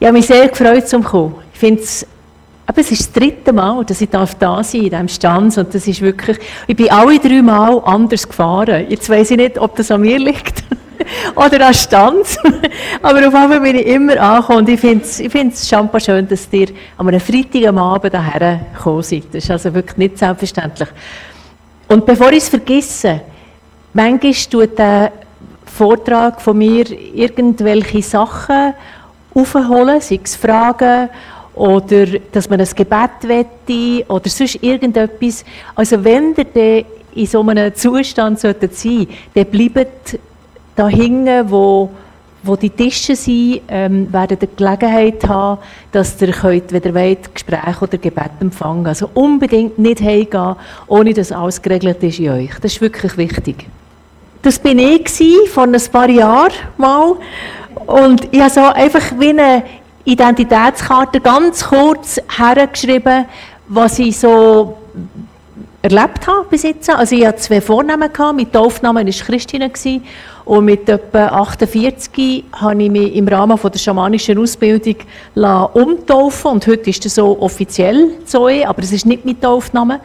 Ich habe mich sehr gefreut, zum kommen. Ich finde es, aber es ist das dritte Mal, dass ich da sein darf in diesem Stanz und das ist wirklich, ich bin alle drei Mal anders gefahren. Jetzt weiß ich nicht, ob das an mir liegt oder an Stanz, aber auf Fall bin ich immer angekommen und ich finde es ich find's schon schön, dass ihr an einem Freitagabend hierher gekommen seid. Das ist also wirklich nicht selbstverständlich. Und bevor ich es vergesse, manchmal tut der Vortrag von mir irgendwelche Sachen aufholen, sei es Fragen oder dass man ein Gebet wette oder sonst irgendetwas. Also wenn ihr dann in so einem Zustand sein solltet dann bleibt da hinten, wo, wo die Tische sind, ähm, werden ihr Gelegenheit haben, dass ihr könnt, wenn ihr Gespräche oder Gebet empfangen. Also unbedingt nicht heimgehen, ohne dass alles geregelt ist in euch. Das ist wirklich wichtig. Das bin ich vor ein paar Jahren mal. Und ich habe so einfach wie eine Identitätskarte ganz kurz hergeschrieben, was ich so erlebt habe bis jetzt. Also ich hatte zwei Vornamen, gehabt. mit Taufnamen war Christine und mit etwa 48 habe ich mich im Rahmen der schamanischen Ausbildung umtaufen und heute ist das so offiziell Zoe, aber es ist nicht mit Taufnamen.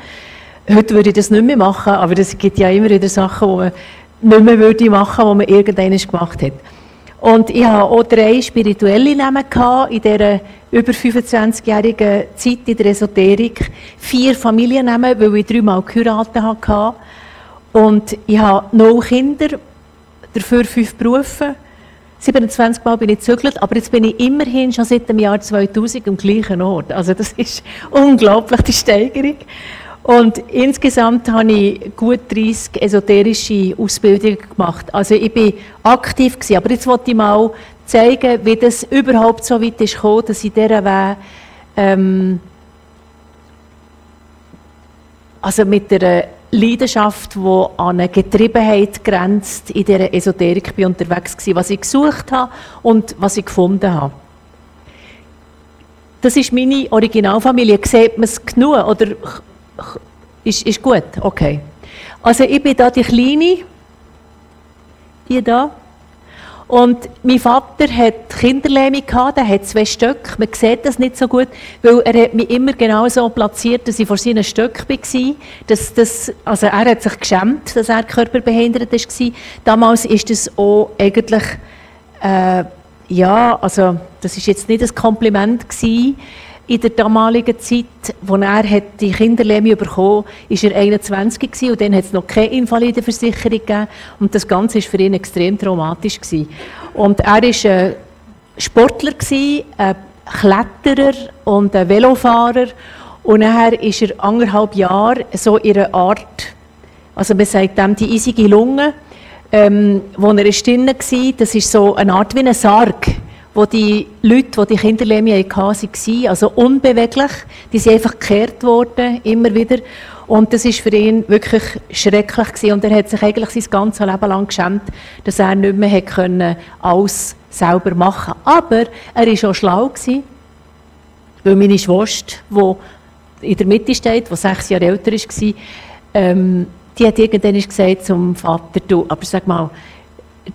Heute würde ich das nicht mehr machen, aber es gibt ja immer wieder Sachen, die man nicht mehr würde machen, die man irgendwann gemacht hat. Und ich hatte auch drei spirituelle Namen in dieser über 25-jährigen Zeit in der Esoterik. Vier Familiennamen, weil ich dreimal geheiratet hatte. Und ich habe null Kinder, dafür fünf Berufe. 27 Mal bin ich gezögert, aber jetzt bin ich immerhin schon seit dem Jahr 2000 am gleichen Ort. Also das ist unglaublich, die Steigerung. Und insgesamt habe ich gut 30 esoterische Ausbildungen gemacht. Also ich bin aktiv gewesen. Aber jetzt wollte ich mal zeigen, wie das überhaupt so weit ist gekommen, dass ich dieser Weg, ähm, also mit der Leidenschaft, die an eine Getriebenheit grenzt, in dieser Esoterik bin unterwegs gewesen, was ich gesucht habe und was ich gefunden habe. Das ist meine Originalfamilie. Sieht man es genug? Oder ist, ist gut? Okay. Also ich bin da die Kleine, die da. Und mein Vater hat Kinderlähmung gehabt, er hat zwei Stöcke. Man sieht das nicht so gut, weil er hat mich immer genau so platziert, dass ich vor seinen Stöcken war. Das, das, also er hat sich geschämt, dass er körperbehindert war. Damals ist das auch eigentlich, äh, ja, also das ist jetzt nicht ein Kompliment gewesen in der damaligen Zeit, als er die Kinderlähmung bekommen hat, war er 21 gewesen, und dann hat es noch keine Invalidenversicherung gegeben. Und das Ganze war für ihn extrem traumatisch. Gewesen. Und er war ein Sportler, gewesen, ein Kletterer und ein Velofahrer. Und nachher ist er anderthalb Jahre so in einer Art, also man sagt dem die eisige Lunge, ähm, wo er drin war, das ist so eine Art wie ein Sarg wo die Leute, die die Kinderlähmung hatten, waren, also unbeweglich. Die sind einfach gekehrt worden, immer wieder. Und das war für ihn wirklich schrecklich gewesen. Und er hat sich eigentlich sein ganzes Leben lang geschämt, dass er nicht mehr können, alles selber machen Aber er war auch schlau gewesen, weil meine Schwester, die in der Mitte steht, die sechs Jahre älter war, ähm, die hat irgendwann gesagt zum Vater, du, aber sag mal,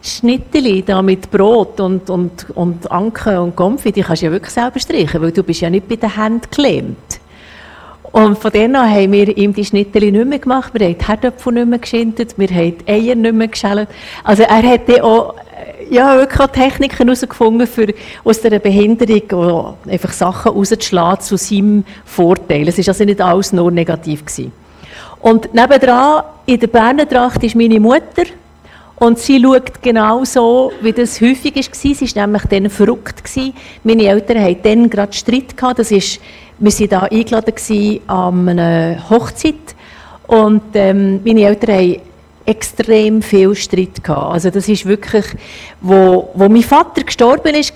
Schnitteli da mit Brot und, und, und Anke und Konfi, die kannst du ja wirklich selber streichen, weil du bist ja nicht bei den Händen geklemmt. Und von dann an haben wir ihm die Schnitteli nicht mehr gemacht, wir haben die Herdöpfel nicht mehr geschindet, wir haben die Eier nicht mehr geschält. Also er hat dann auch, äh, ja, wirklich auch Techniken herausgefunden, für aus dieser Behinderung einfach Sachen rauszuschlagen zu seinem Vorteil. Es war also nicht alles nur negativ. Gewesen. Und nebendran, in der Berner Tracht, ist meine Mutter, und sie schaut genau so, wie das häufig war. Sie war nämlich dann verrückt. Meine Eltern hatten dann gerade Streit. Das ist, wir waren da eingeladen an einer Hochzeit. Und ähm, meine Eltern hatten extrem viel Streit. Also das ist wirklich, wo, wo mein Vater gestorben ist,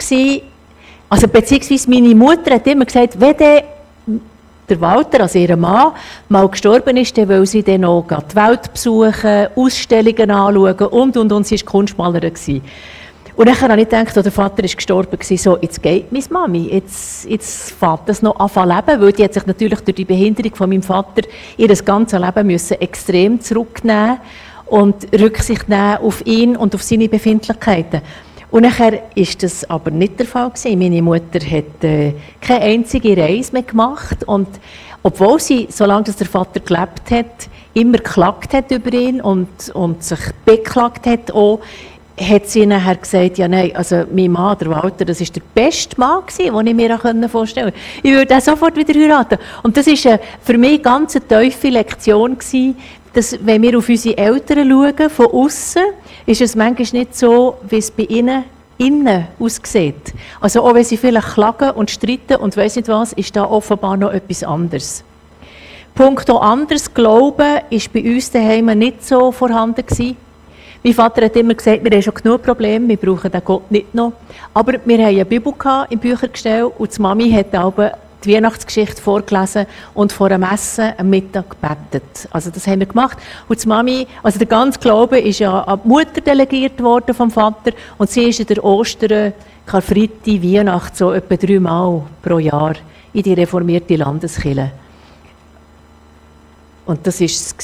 also beziehungsweise meine Mutter hat immer gesagt, wenn der Walter, also ihr Mann, mal gestorben ist, dann will sie dann auch die Welt besuchen, Ausstellungen anschauen und, und, und. Sie war Kunstmalerin. Und dann habe ich gedacht, oh, der Vater ist gestorben, so, jetzt geht meine Mami, jetzt, jetzt fährt das noch an leben, weil die hat sich natürlich durch die Behinderung von meinem Vater ihr ganzes Leben müssen extrem zurücknehmen und Rücksicht nehmen auf ihn und auf seine Befindlichkeiten. Und nachher ist das aber nicht der Fall gewesen. Meine Mutter hat äh, keine einzige Reise mehr gemacht und obwohl sie, solange der Vater gelebt hat, immer geklagt hat über ihn und, und sich beklagt hat auch, hat sie nachher gesagt, ja nein, also mein Mann, der Walter, das ist der beste Mann gewesen, den ich mir vorstellen konnte. Ich würde ihn sofort wieder heiraten. Und das ist für mich eine ganz tiefe Lektion gewesen, dass wenn wir auf unsere Eltern schauen, von außen, ist es manchmal nicht so, wie es bei ihnen innen aussieht. Also auch wenn sie vielleicht klagen und streiten und weiss nicht was, ist da offenbar noch etwas anderes. Punkt anders Glauben ist bei uns daheim nicht so vorhanden gewesen. Mein Vater hat immer gesagt, wir haben schon genug Probleme, wir brauchen den Gott nicht noch. Aber wir haben eine Bibel im Büchergestell und die Mami hat aber die Weihnachtsgeschichte vorgelesen und vor dem Essen am Mittag gebetet. Also das haben wir gemacht. Und die Mami, also der ganze Glaube ist ja an die Mutter delegiert worden vom Vater und sie ist in der Ostern, Karfreitag, Weihnacht so etwa dreimal pro Jahr in die reformierte Landeskirche. Und das war es.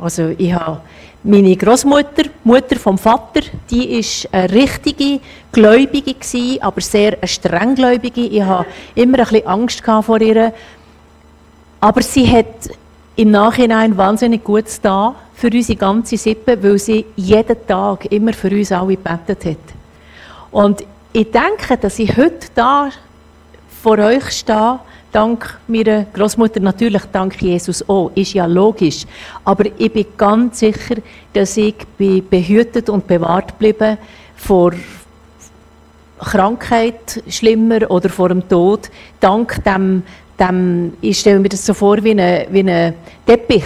Also ich habe meine Großmutter, Mutter vom Vater, die ist eine richtige Gläubige gewesen, aber sehr eine strenggläubige. Ich habe immer ein bisschen Angst vor ihr. Aber sie hat im Nachhinein wahnsinnig gut da für unsere ganze Sippe, weil sie jeden Tag immer für uns alle gebetet hat. Und ich denke, dass ich heute da vor euch stehe dank meiner Großmutter, natürlich dank Jesus auch, ist ja logisch. Aber ich bin ganz sicher, dass ich behütet und bewahrt bleibe vor Krankheit schlimmer oder vor dem Tod, dank dem, dem ich stelle mir das so vor wie ein wie eine Teppich,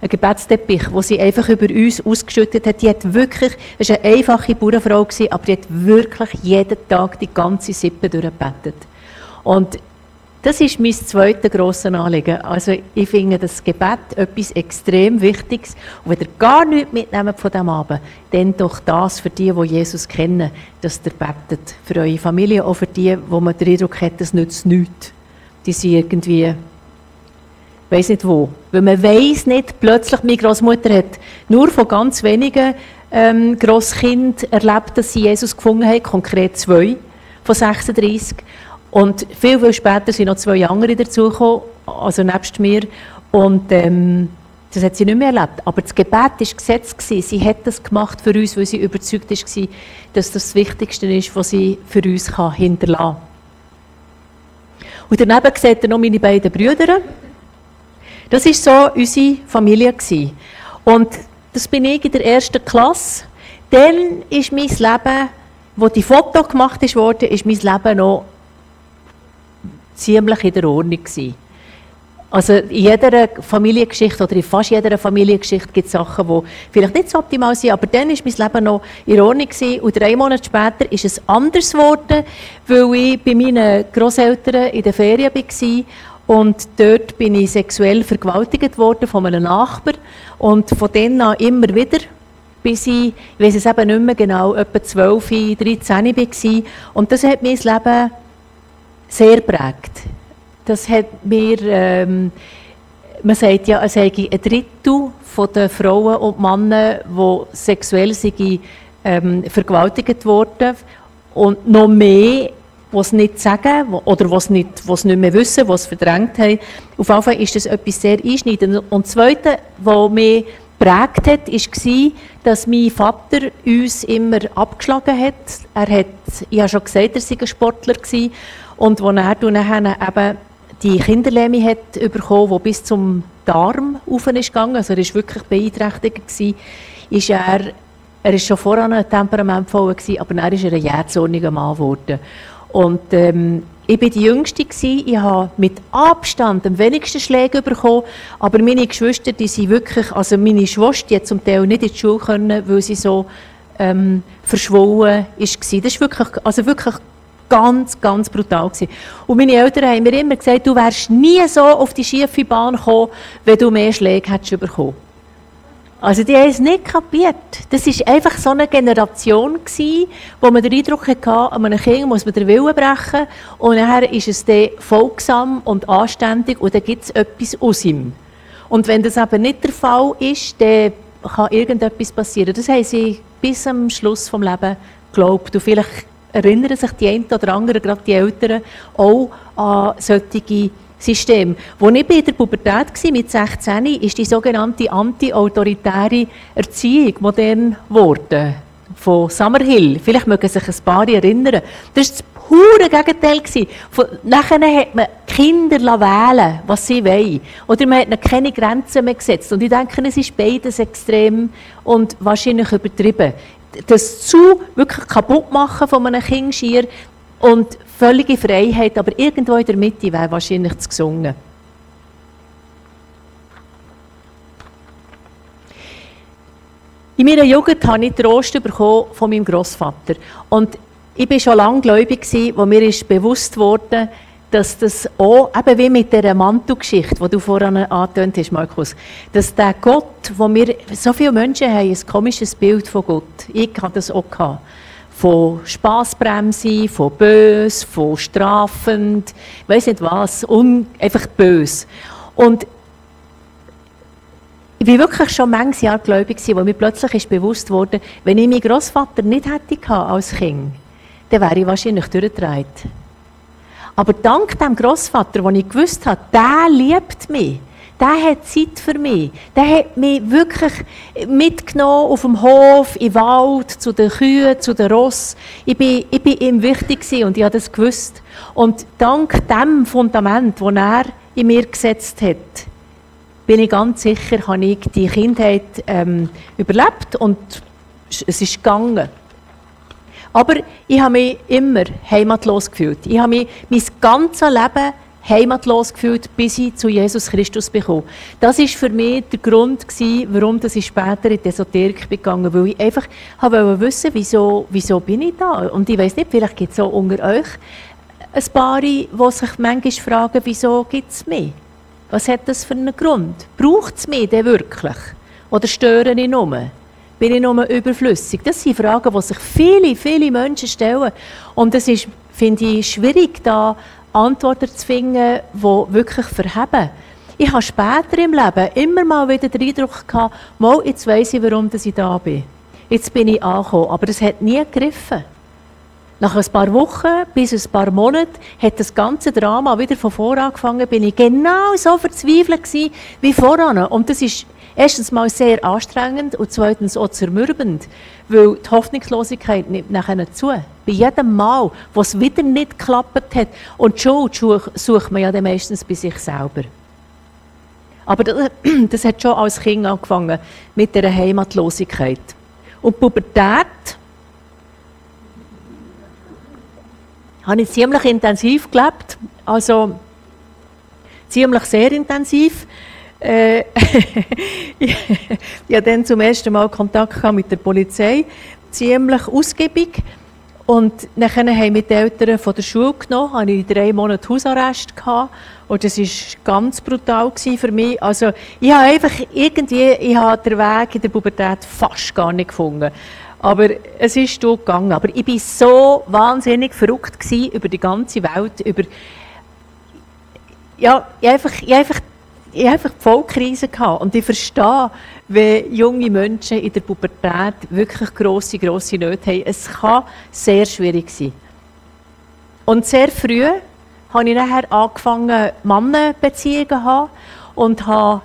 ein Gebetsteppich, wo sie einfach über uns ausgeschüttet hat. Die hat wirklich, es war eine einfache Bauernfrau, aber die hat wirklich jeden Tag die ganze Sippe durchgebetet. Und das ist mein zweites grosses Anliegen. Also ich finde das Gebet etwas extrem Wichtiges. Und wenn ihr gar nichts mitnehmt von diesem Abend, dann doch das für die, die Jesus kennen, dass ihr betet. Für eure Familie, auch für die, wo man den Eindruck hat, das nützt nichts. Die sind irgendwie, weiß nicht wo. Weil man weiß nicht, plötzlich, meine Großmutter hat nur von ganz wenigen ähm, Grosskind erlebt, dass sie Jesus gefunden haben, konkret zwei von 36. Und viel, viel später sind noch zwei andere dazugekommen, also nebst mir. Und ähm, das hat sie nicht mehr erlebt. Aber das Gebet war Gesetz. Sie hat das gemacht für uns, weil sie überzeugt war, dass das das Wichtigste ist, was sie für uns hinterlassen kann. Und daneben sieht ihr noch meine beiden Brüder. Das war so unsere Familie. Und das bin ich in der ersten Klasse. Dann ist mein Leben, wo die Foto gemacht wurde, ist mein Leben noch ziemlich in der Ordnung gewesen. Also in jeder Familiengeschichte oder in fast jeder Familiengeschichte gibt es Sachen, die vielleicht nicht so optimal sind, aber dann war mein Leben noch in Ordnung gewesen. und drei Monate später ist es anders geworden, weil ich bei meinen Großeltern in der Ferien war und dort bin ich sexuell vergewaltigt worden von einem Nachbar und von dann an immer wieder bis ich, ich weiß es eben nicht mehr genau, etwa 12, 13 war. Und das hat mein Leben sehr prägt. Das hat mir, ähm, man sagt ja, es sei ein Drittel den Frauen und Männern, die sexuell sind, ähm, vergewaltigt wurden und noch mehr, die es nicht sagen oder es nicht, nicht mehr wissen, es verdrängt haben. Auf jeden Fall ist das etwas sehr einschneidendes. Und das Zweite, was mich geprägt hat, war, dass mein Vater uns immer abgeschlagen hat. Er hat, ich habe schon gesagt, er sei ein Sportler gewesen. Und als er dann eben die Kinderlähme hat bekommen, die bis zum Darm rauf ist gegangen, also er war wirklich beeinträchtigt, ist er, er ist schon vorher ein temperamentvoller gewesen, aber dann ist er ein jähzorniger Mann geworden. Und ähm, ich war die Jüngste, gewesen. ich habe mit Abstand am wenigsten Schläge bekommen, aber meine Geschwister, die sind wirklich, also meine Schwester, die zum Teil nicht in die Schule können, weil sie so ähm, verschwollen war. Das ist wirklich, also wirklich ganz, ganz brutal gewesen. Und meine Eltern haben mir immer gesagt, du wärst nie so auf die schiefe Bahn gekommen, wenn du mehr Schläge hättest bekommen. Also die haben es nicht kapiert. Das war einfach so eine Generation gewesen, wo man den Eindruck hatte, an einem Kind muss man den Willen brechen und nachher ist es dann folgsam und anständig und dann gibt es etwas aus ihm. Und wenn das aber nicht der Fall ist, dann kann irgendetwas passieren. Das haben sie bis zum Schluss vom Leben glaube, du vielleicht erinnern sich die einen oder anderen, gerade die Eltern, auch an solche Systeme. Als ich bei der Pubertät war, mit 16, ist die sogenannte anti-autoritäre Erziehung modern geworden. Von Summerhill. Vielleicht mögen sich ein paar erinnern. Das war das pure Gegenteil. Nachher hat man Kinder wählen was sie wollen. Oder man hat keine Grenzen mehr gesetzt. Und ich denke, es ist beides extrem und wahrscheinlich übertrieben das zu wirklich kaputt machen von einem Kind und völlige Freiheit, aber irgendwo in der Mitte wäre wahrscheinlich zu gesungen. In meiner Jugend habe ich Trost bekommen von meinem Großvater und ich war schon lange gläubig, wo mir ist bewusst wurde, dass das auch, eben wie mit dieser Mantelgeschichte, die du vorhin angetönt hast, Markus, dass der Gott, wo wir, so viele Menschen haben ein komisches Bild von Gott. Ich hatte das auch. Gehabt. Von Spaßbremse, von bös, von strafend, weiß nicht was, un, einfach bös. Und ich war wirklich schon manches Jahr gläubig, wo mir plötzlich ist bewusst wurde, wenn ich meinen Großvater nicht hätte als Kind, dann wäre ich wahrscheinlich durchgedreht. Aber dank dem Großvater, wo ich gewusst habe, der liebt mich, der hat Zeit für mich, der hat mich wirklich mitgenommen auf dem Hof, im Wald, zu den Kühen, zu den Ross. Ich bin, ich bin ihm wichtig und ich habe das gewusst. Und dank dem Fundament, das er in mir gesetzt hat, bin ich ganz sicher, habe ich die Kindheit ähm, überlebt und es ist gegangen. Aber ich habe mich immer heimatlos gefühlt. Ich habe mich mein ganzes Leben heimatlos gefühlt, bis ich zu Jesus Christus bekomme. Das ist für mich der Grund warum ich später in die Esoterik gegangen bin, weil ich einfach wollte wissen, wieso, wieso bin ich da? Und ich weiß nicht, vielleicht gibt es auch unter euch ein paar, die sich manchmal fragen, wieso gibt es mich? Was hat das für einen Grund? Braucht es mich denn wirklich? Oder stören ich nur? Bin ich nur überflüssig? Das sind Fragen, die sich viele, viele Menschen stellen. Und es ist, finde ich, schwierig, da Antworten zu finden, die wirklich verheben. Ich habe später im Leben immer mal wieder den Eindruck gehabt, mal, jetzt weiss ich, warum ich da bin. Jetzt bin ich angekommen. Aber es hat nie gegriffen. Nach ein paar Wochen bis ein paar Monaten hat das ganze Drama wieder von vorne angefangen. Bin ich genau so verzweifelt wie voran. Und das ist erstens mal sehr anstrengend und zweitens auch zermürbend, weil die Hoffnungslosigkeit nimmt nachher zu. Bei jedem Mal, wo es wieder nicht geklappt hat. Und die Schuld sucht man ja dann meistens bei sich selber. Aber das, das hat schon als Kind angefangen, mit der Heimatlosigkeit. Und Pubertät habe ich ziemlich intensiv gelebt. Also ziemlich sehr intensiv. Äh, ich hatte dann zum ersten Mal Kontakt mit der Polizei, ziemlich ausgiebig. Und dann haben mich die Eltern von der Schule genommen, hatte ich drei Monate Hausarrest. Gehabt. Und das war ganz brutal für mich. Also, ich habe einfach irgendwie, ich habe den Weg in der Pubertät fast gar nicht gefunden. Aber es ist gegangen. Aber ich war so wahnsinnig verrückt über die ganze Welt, über ja, ich einfach, ich einfach ich einfach die Vollkrise gehabt. Und ich verstehe, wenn junge Menschen in der Pubertät wirklich grosse, grosse Nöte haben. Es kann sehr schwierig sein. Und sehr früh habe ich nachher angefangen, Mannenbeziehungen zu haben und habe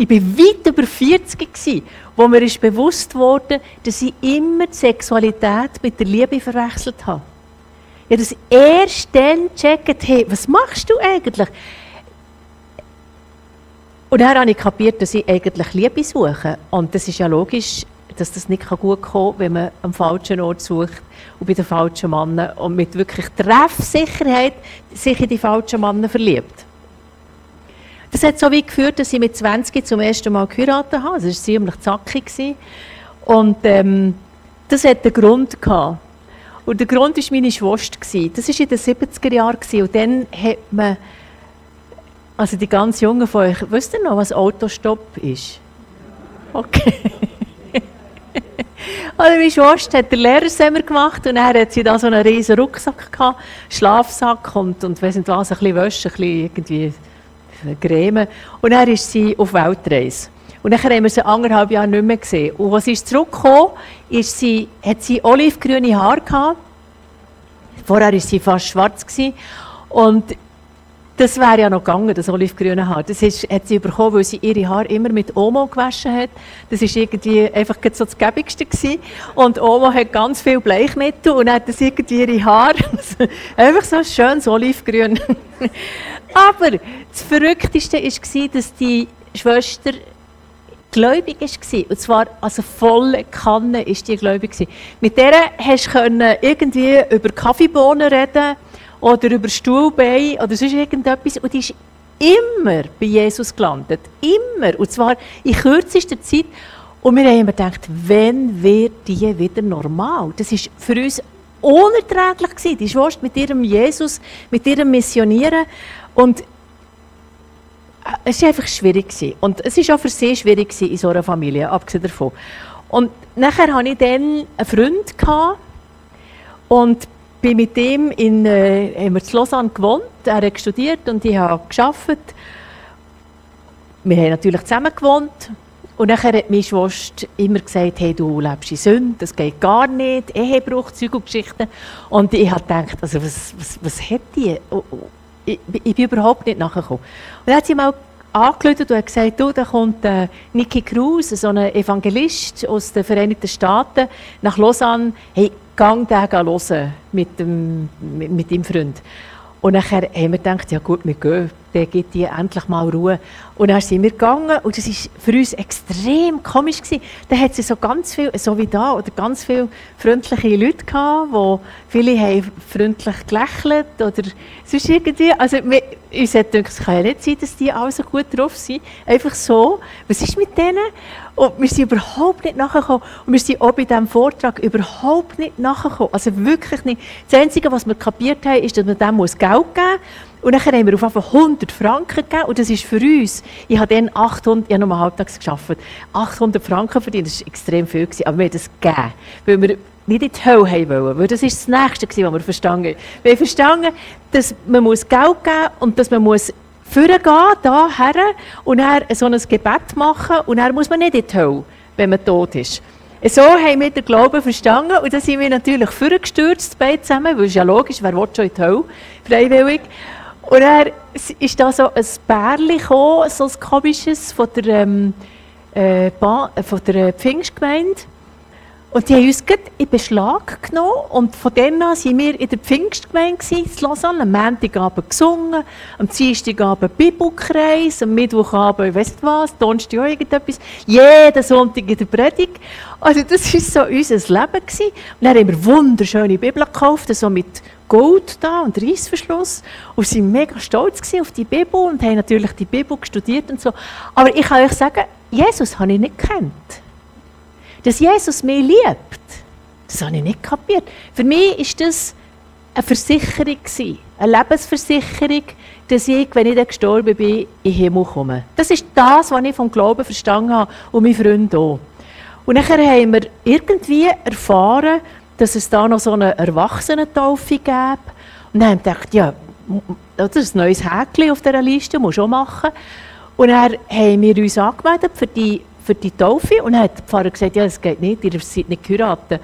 ich war weit über 40 gewesen, wo mir ist bewusst wurde, dass ich immer die Sexualität mit der Liebe verwechselt habe. Ich habe das erst dann gecheckt, hey, was machst du eigentlich? Und dann habe ich kapiert, dass ich eigentlich Liebe suche. Und das ist ja logisch, dass das nicht gut kommen kann, wenn man am falschen Ort sucht und bei den falschen Männern und mit wirklich Treffsicherheit sich in die falschen Männer verliebt. Das hat so weit geführt, dass ich mit 20 zum ersten Mal geheiratet habe. Das war ziemlich zackig. Und ähm, das hat einen Grund gehabt. Und der Grund war meine Schwester. Das war in den 70er Jahren. Und dann hat man also die ganz Jungen von euch, wisst ihr noch, was Autostopp ist? Okay. Also meine Schwester hat den Lehrersemmer gemacht und dann hat sie da so einen riesen Rucksack gehabt, Schlafsack und, und weiss nicht was, ein bisschen Wäsche, ein bisschen irgendwie Creme. Und dann ist sie auf Weltreise. Und dann haben wir sie anderthalb Jahre nicht mehr gesehen. Und als sie zurückgekommen ist, sie, hat sie olivgrüne Haare gehabt. Vorher war sie fast schwarz. Gewesen. Und das wäre ja noch gegangen, das olivgrüne Haar. Das ist, hat sie bekommen, weil sie ihre Haare immer mit Omo gewaschen hat. Das war irgendwie einfach so das Gäbigste gewesen. Und Omo hat ganz viel Bleichmittel und hat das irgendwie ihre Haare einfach so schön so olivgrün. Aber das Verrückteste war, dass die Schwester gläubig war. Und zwar, also volle Kanne ist die gläubig. Mit der hast du irgendwie über Kaffeebohnen reden oder über Stuhlbein oder sonst irgendetwas. Und die ist immer bei Jesus gelandet. Immer. Und zwar in kürzester Zeit. Und wir haben immer gedacht, wenn wird die wieder normal? Das ist für uns unerträglich gewesen. Die Schwester mit ihrem Jesus, mit ihrem Missionieren. Und es war einfach schwierig. Gewesen. Und es war auch für sie schwierig gewesen in so einer Familie, abgesehen davon. Und nachher hatte ich dann einen Freund gehabt und bin mit ihm in, äh, in Lausanne gewohnt. Er hat studiert und ich habe gearbeitet. Wir haben natürlich zusammen gewohnt. Und dann hat meine Schwester immer gesagt, hey, du lebst in Sünde, das geht gar nicht, Ehebruch, Zeug und. Und ich habe gedacht, also was, was, was hat die? Oh, oh, ich, ich bin überhaupt nicht nachgekommen. Und dann hat sie mal angerufen und hat gesagt, du, da kommt äh, Nicky Cruz, so ein Evangelist aus den Vereinigten Staaten, nach Lausanne. Hey, gang den hören mit, dem, mit, mit deinem Freund. Und nachher haben wir gedacht, ja gut, wir gehen, dann gibt die endlich mal Ruhe. Und dann sind wir gegangen und es war für uns extrem komisch. Gewesen. Da hat sie so ganz viel, so wie da, oder ganz viele freundliche Leute gehabt, wo viele haben freundlich gelächelt oder sonst irgendwie. Also wir, uns hat gedacht, es kann ja nicht sein, dass die alle so gut drauf sind. Einfach so. Was ist mit denen? Und wir sind überhaupt nicht nachgekommen. Und wir sind auch bei diesem Vortrag überhaupt nicht nachgekommen. Also wirklich nicht. Das Einzige, was wir kapiert haben, ist, dass man dem Geld geben muss. Und dann haben wir auf einfach 100 Franken gegeben. Und das ist für uns, ich habe dann 800, ich habe nur halbtags gearbeitet, 800 Franken verdient, das war extrem viel. Gewesen, aber wir haben das gegeben, weil wir nicht in die Hölle haben wollen. Weil das ist das Nächste, gewesen, was wir verstanden haben. Wir haben verstanden, dass man Geld geben muss und dass man muss vorgehen, da her, und dann so ein Gebet machen und dann muss man nicht in die Hölle, wenn man tot ist. So haben wir den Glauben verstanden und dann sind wir natürlich vorgestürzt, beide zusammen, weil es ja logisch, wer will schon in die Hölle, freiwillig. Und dann ist da so ein Bärli gekommen, so ein komisches, von der, ähm, äh, von der Pfingstgemeinde. Und die haben uns in Beschlag genommen und von dann an waren wir in der Pfingstgemeinde in Lausanne. Am Montagabend gesungen, am Dienstagabend Bibelkreis, am Mittwochabend, weiss nicht was, Donnerstag auch irgendetwas. Jeden Sonntag in der Predigt. Also das war so unser Leben. Gewesen. Und dann haben wir wunderschöne Bibel gekauft, so mit Gold da und Reissverschluss. Und sie waren mega stolz auf die Bibel und haben natürlich die Bibel studiert und so. Aber ich kann euch sagen, Jesus habe ich nicht gekannt. Dass Jesus mich liebt, das habe ich nicht kapiert. Für mich war das eine Versicherung, eine Lebensversicherung, dass ich, wenn ich dann gestorben bin, in den Himmel komme. Das ist das, was ich vom Glauben verstanden habe und mein Freund auch. Und nachher haben wir irgendwie erfahren, dass es da noch so eine Erwachsenentaufe gab. Und dann haben wir gedacht, ja, das ist ein neues Häkchen auf dieser Liste, muss schon machen. Und dann haben wir uns angemeldet für die für die Taufe und dann hat der Pfarrer gesagt, ja, das geht nicht, ihr seid nicht geheiratet.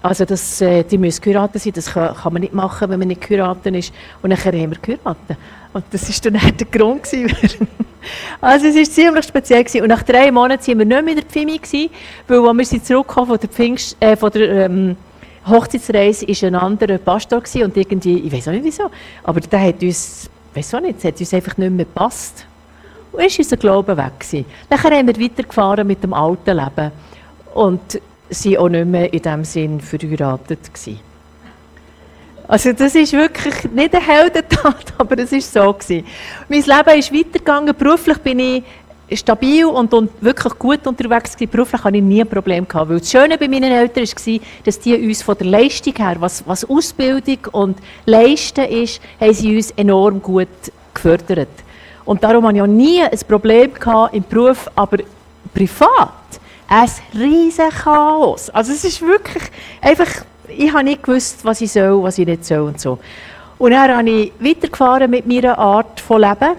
Also das, äh, die müssen geheiratet sein, das kann, kann, man nicht machen, wenn man nicht geheiratet ist. Und dann haben wir geheiratet. Und das war dann der Grund. also es war ziemlich speziell. Gewesen. Und nach drei Monaten waren wir nicht mehr in der Pfimi, gewesen, weil als wir sind zurückgekommen von der, Pfingst, äh, von der ähm, Hochzeitsreise war ein anderer Pastor gewesen, und irgendwie, ich weiß auch nicht wieso, aber der hat uns, weiß auch nicht, hat uns einfach nicht mehr gepasst. Und ist unser Glaube weg gewesen. Nachher haben wir weitergefahren mit dem alten Leben und sind auch nicht mehr in dem Sinn verheiratet gewesen. Also das ist wirklich nicht eine Heldentat, aber es ist so gewesen. Mein Leben ist weitergegangen. Beruflich bin ich stabil und, und wirklich gut unterwegs gewesen. Beruflich hatte ich nie ein Problem gehabt, weil das Schöne bei meinen Eltern war, dass die uns von der Leistung her, was, was Ausbildung und Leisten ist, haben sie uns enorm gut gefördert. Und darum hatte ich auch nie ein Problem im Beruf, aber privat ein riesen Chaos. Also es ist wirklich einfach, ich habe nicht gewusst, was ich soll, was ich nicht soll und so. Und dann habe ich weitergefahren mit meiner Art von Leben.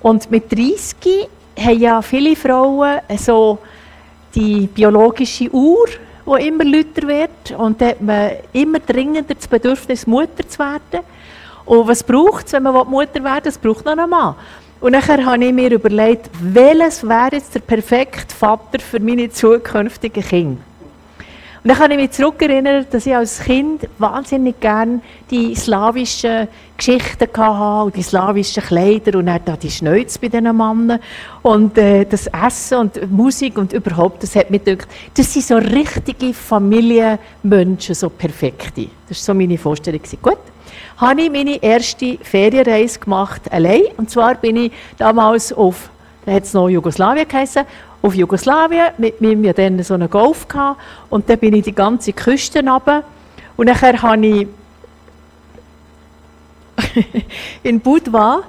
Und mit 30 haben ja viele Frauen so die biologische Uhr, die immer lauter wird. Und dann hat man immer dringender das Bedürfnis, Mutter zu werden. Und was braucht es, wenn man Mutter werden will? Es braucht noch einen Mann. Und nachher habe ich mir überlegt, welches wäre jetzt der perfekte Vater für meine zukünftigen Kinder. Und dann kann ich mich zurückerinnern, dass ich als Kind wahnsinnig gerne die slawischen Geschichten hatte und die slawischen Kleider und dann da die Schnäuze bei diesen Männern und äh, das Essen und Musik und überhaupt, das hat mich gedacht, das sind so richtige Familienmenschen, so perfekte. Das war so meine Vorstellung. Gut, habe ich meine erste Ferienreise gemacht, allein. Und zwar bin ich damals auf, da hat es noch Jugoslawien geheißen, auf Jugoslawien mit mir ja dann so einen Golf gehabt. Und dann bin ich die ganze Küste runter. Und nachher habe ich in Budva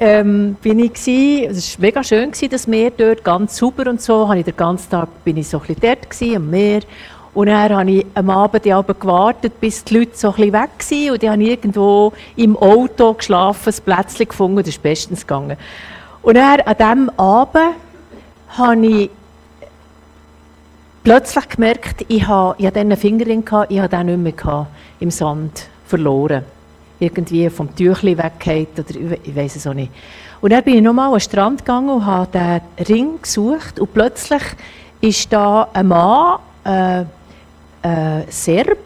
ähm, bin ich gsi, es war mega schön gewesen, das Meer dort, ganz sauber und so, habe ich den ganzen Tag bin ich so ein bisschen dort gewesen, am Meer und dann habe ich am Abend gewartet, bis die Leute so ein weg waren. Und dann habe ich irgendwo im Auto geschlafen, ein Plätzchen gefunden, das ist bestens gegangen. Und dann, an diesem Abend habe ich plötzlich gemerkt, ich habe, einen Fingerring, gehabt, ich habe den nicht mehr gehabt, im Sand verloren. Irgendwie vom Tüchli weggeht oder ich weiß es auch nicht. Und dann bin ich nochmal an den Strand gegangen und habe den Ring gesucht und plötzlich ist da ein Mann, äh, äh, Serb.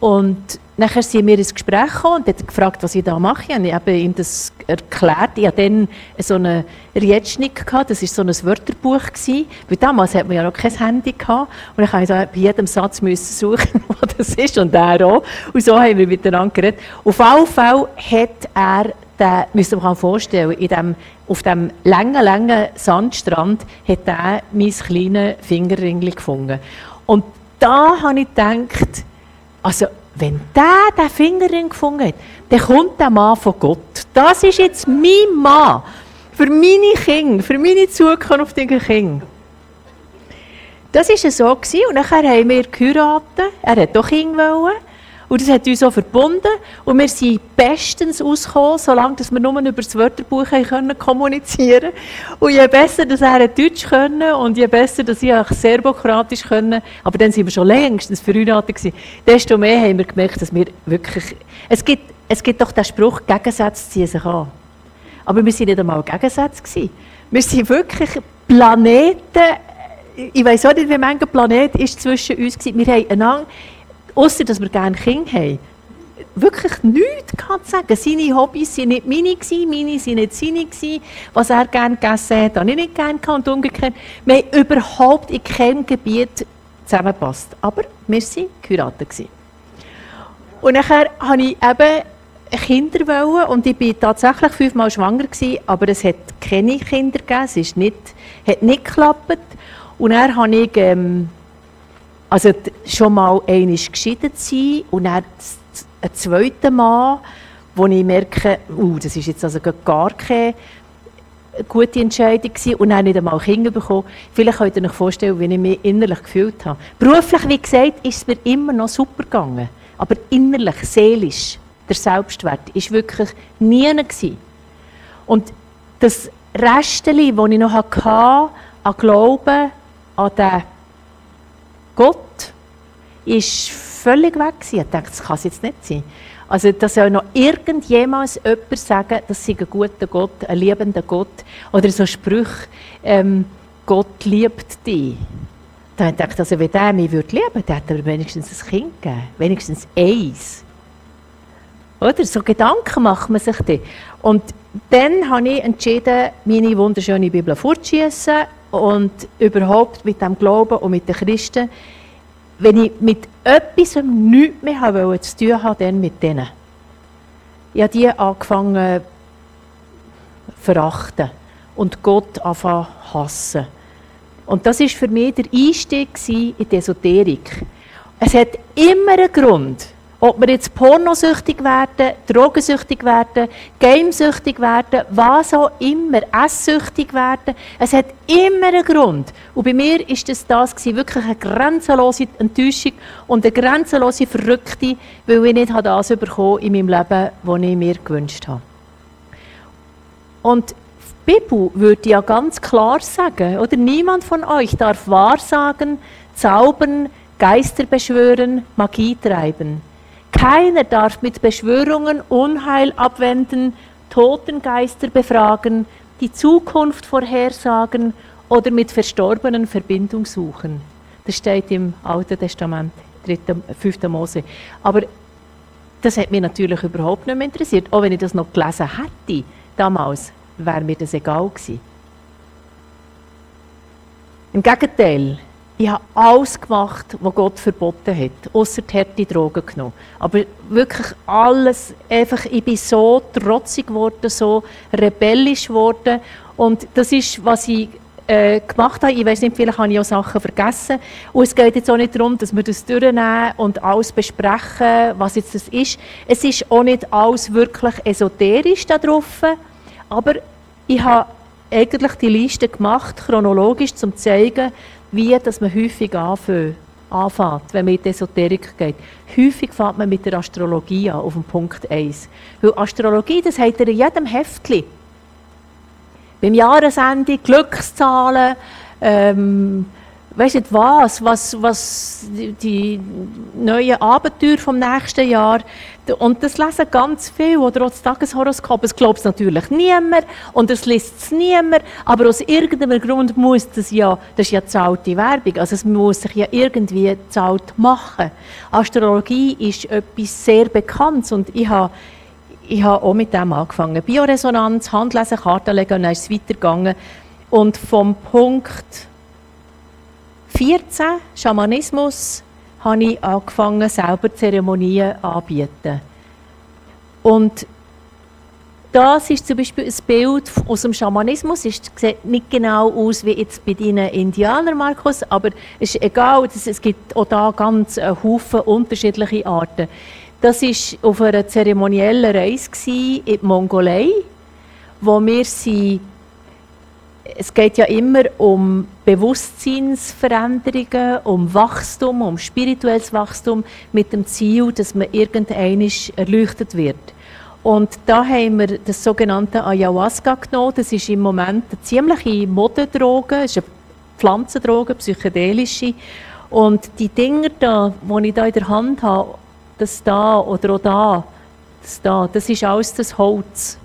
Und nachher sind wir ins Gespräch gekommen und hat gefragt, was ich da mache. Und ich habe ihm das erklärt. Ich hatte dann so eine Rietschnik gehabt, das war so ein Wörterbuch. Gewesen. Weil damals hat man ja noch kein Handy gehabt. Und ich musste bei jedem Satz müssen suchen, was das ist. Und er auch. Und so haben wir miteinander geredet. Auf alle Fälle hat er den, müsst ihr euch vorstellen, in dem, auf dem langen, langen Sandstrand hat er mein kleines Fingerring gefunden. Und da habe ich gedacht, also wenn der den Fingerring gefunden hat, dann kommt der Mann von Gott. Das ist jetzt mein Mann. Für meine Kinder, für meine zukünftigen Kinder. Das war so. Und nachher haben wir geheiratet. Er hat doch Kinder. Und das hat uns auch verbunden. Und wir sind bestens ausgekommen, solange wir nur über das Wörterbuch können kommunizieren Und je besser, dass er Deutsch können und je besser, dass ich auch Serbokratisch können, aber dann sind wir schon längstens verheiratet gewesen, desto mehr haben wir gemerkt, dass wir wirklich... Es gibt, es gibt doch den Spruch, Gegensätze ziehen sich an. Aber wir waren nicht einmal Gegensätze. Gewesen. Wir sind wirklich Planeten... Ich weiß auch nicht, wie viele Planeten zwischen uns war. Wir haben einander Außer, dass wir gerne Kinder haben. Wirklich nichts kann sagen. Seine Hobbys waren nicht meine, meine waren nicht seine. Was er gerne gegessen hat, habe ich nicht gerne und umgekehrt. Wir haben überhaupt in keinem Gebiet zusammengepasst. Aber wir waren geheiratet. Und nachher habe ich eben Kinder wollen und ich war tatsächlich fünfmal schwanger gewesen, aber es hat keine Kinder gegeben, es ist nicht, hat nicht geklappt. Und dann habe ich ähm, also schon mal einmal geschieden sein und dann ein zweiter Mal, wo ich merke, uh, das ist jetzt also gar keine gute Entscheidung gewesen und dann nicht einmal Kinder bekommen. Vielleicht könnt ihr euch vorstellen, wie ich mich innerlich gefühlt habe. Beruflich, wie gesagt, ist es mir immer noch super gegangen. Aber innerlich, seelisch, der Selbstwert ist wirklich nie gewesen. Und das Restchen, das ich noch hatte, an Glauben, an den Gott ist völlig weg. Ich dachte, das kann es jetzt nicht sein. Also, dass soll noch irgendjemals jemand sagen, das sei ein guter Gott, ein liebender Gott. Oder so Sprüche, ähm, Gott liebt dich. Da dachte ich, also, wenn der mich würde lieben würde, hätte er wenigstens ein Kind gegeben. Wenigstens eins. Oder? So Gedanken macht man sich dann. Und dann habe ich entschieden, meine wunderschöne Bibel fortzuschießen und überhaupt mit dem Glauben und mit den Christen, wenn ich mit etwas nichts mehr habe, zu tun habe, dann mit denen. Ich habe die angefangen zu verachten und Gott anfangen zu hassen. Und das war für mich der Einstieg in die Esoterik. Es hat immer einen Grund, ob wir jetzt pornosüchtig werden, drogensüchtig werden, gamesüchtig werden, was auch immer, esssüchtig werden. Es hat immer einen Grund. Und bei mir ist das, das wirklich eine grenzenlose Enttäuschung und eine grenzenlose Verrückte, weil ich nicht das bekommen in meinem Leben, was ich mir gewünscht habe. Und Die Bibel würde ja ganz klar sagen, oder niemand von euch darf wahrsagen, zaubern, Geister beschwören, Magie treiben. Keiner darf mit Beschwörungen Unheil abwenden, Totengeister befragen, die Zukunft vorhersagen oder mit Verstorbenen Verbindung suchen. Das steht im Alten Testament, 5. Mose. Aber das hat mich natürlich überhaupt nicht mehr interessiert. Auch wenn ich das noch gelesen hätte, damals, wäre mir das egal gewesen. Im Gegenteil, ich habe alles gemacht, was Gott verboten hat, außer die harte Drogen genommen. Aber wirklich alles, einfach, ich bin so trotzig geworden, so rebellisch geworden. Und das ist, was ich äh, gemacht habe. Ich weiß nicht, vielleicht habe ich auch Sachen vergessen. Und es geht jetzt auch nicht darum, dass wir das durchnehmen und alles besprechen, was jetzt das ist. Es ist auch nicht alles wirklich esoterisch da drauf, aber ich habe eigentlich die Liste gemacht, chronologisch, um zu zeigen, wie dass man häufig anfängt, wenn man in die Esoterik geht. Häufig fängt man mit der Astrologie an, auf dem Punkt 1. Weil Astrologie, das hat er in jedem Heftchen. Beim Jahresende Glückszahlen, ähm, weiß nicht was, was, was die neuen Abenteuer vom nächsten Jahr. Und das lesen ganz viele, oder auch das Tageshoroskop. Es glaubt es natürlich niemand und es liest es niemand, aber aus irgendeinem Grund muss das ja, das ist ja zahlte Werbung, also es muss sich ja irgendwie zahlt machen. Astrologie ist etwas sehr Bekanntes und ich habe ich habe auch mit dem angefangen. Bioresonanz, Handlesen, Karten legen und dann ist es weitergegangen. Und vom Punkt 14, Schamanismus, habe ich angefangen, selber Zeremonien anzubieten. Und das ist zum Beispiel ein Bild aus dem Schamanismus. Es sieht nicht genau aus wie jetzt bei deinen Indianern, Markus, aber es ist egal. Es gibt auch da ganz einen Haufen unterschiedliche Arten. Das war auf einer zeremoniellen Reise in die Mongolei, wo wir sind es geht ja immer um Bewusstseinsveränderungen, um Wachstum, um spirituelles Wachstum mit dem Ziel, dass man irgendwann erleuchtet wird. Und da haben wir das sogenannte Ayahuasca genommen. Das ist im Moment eine ziemliche Modedroge, es ist eine Pflanzendroge, psychedelische. Und die Dinger da, die ich da in der Hand habe, das da oder auch da, das da, das ist alles das Holz.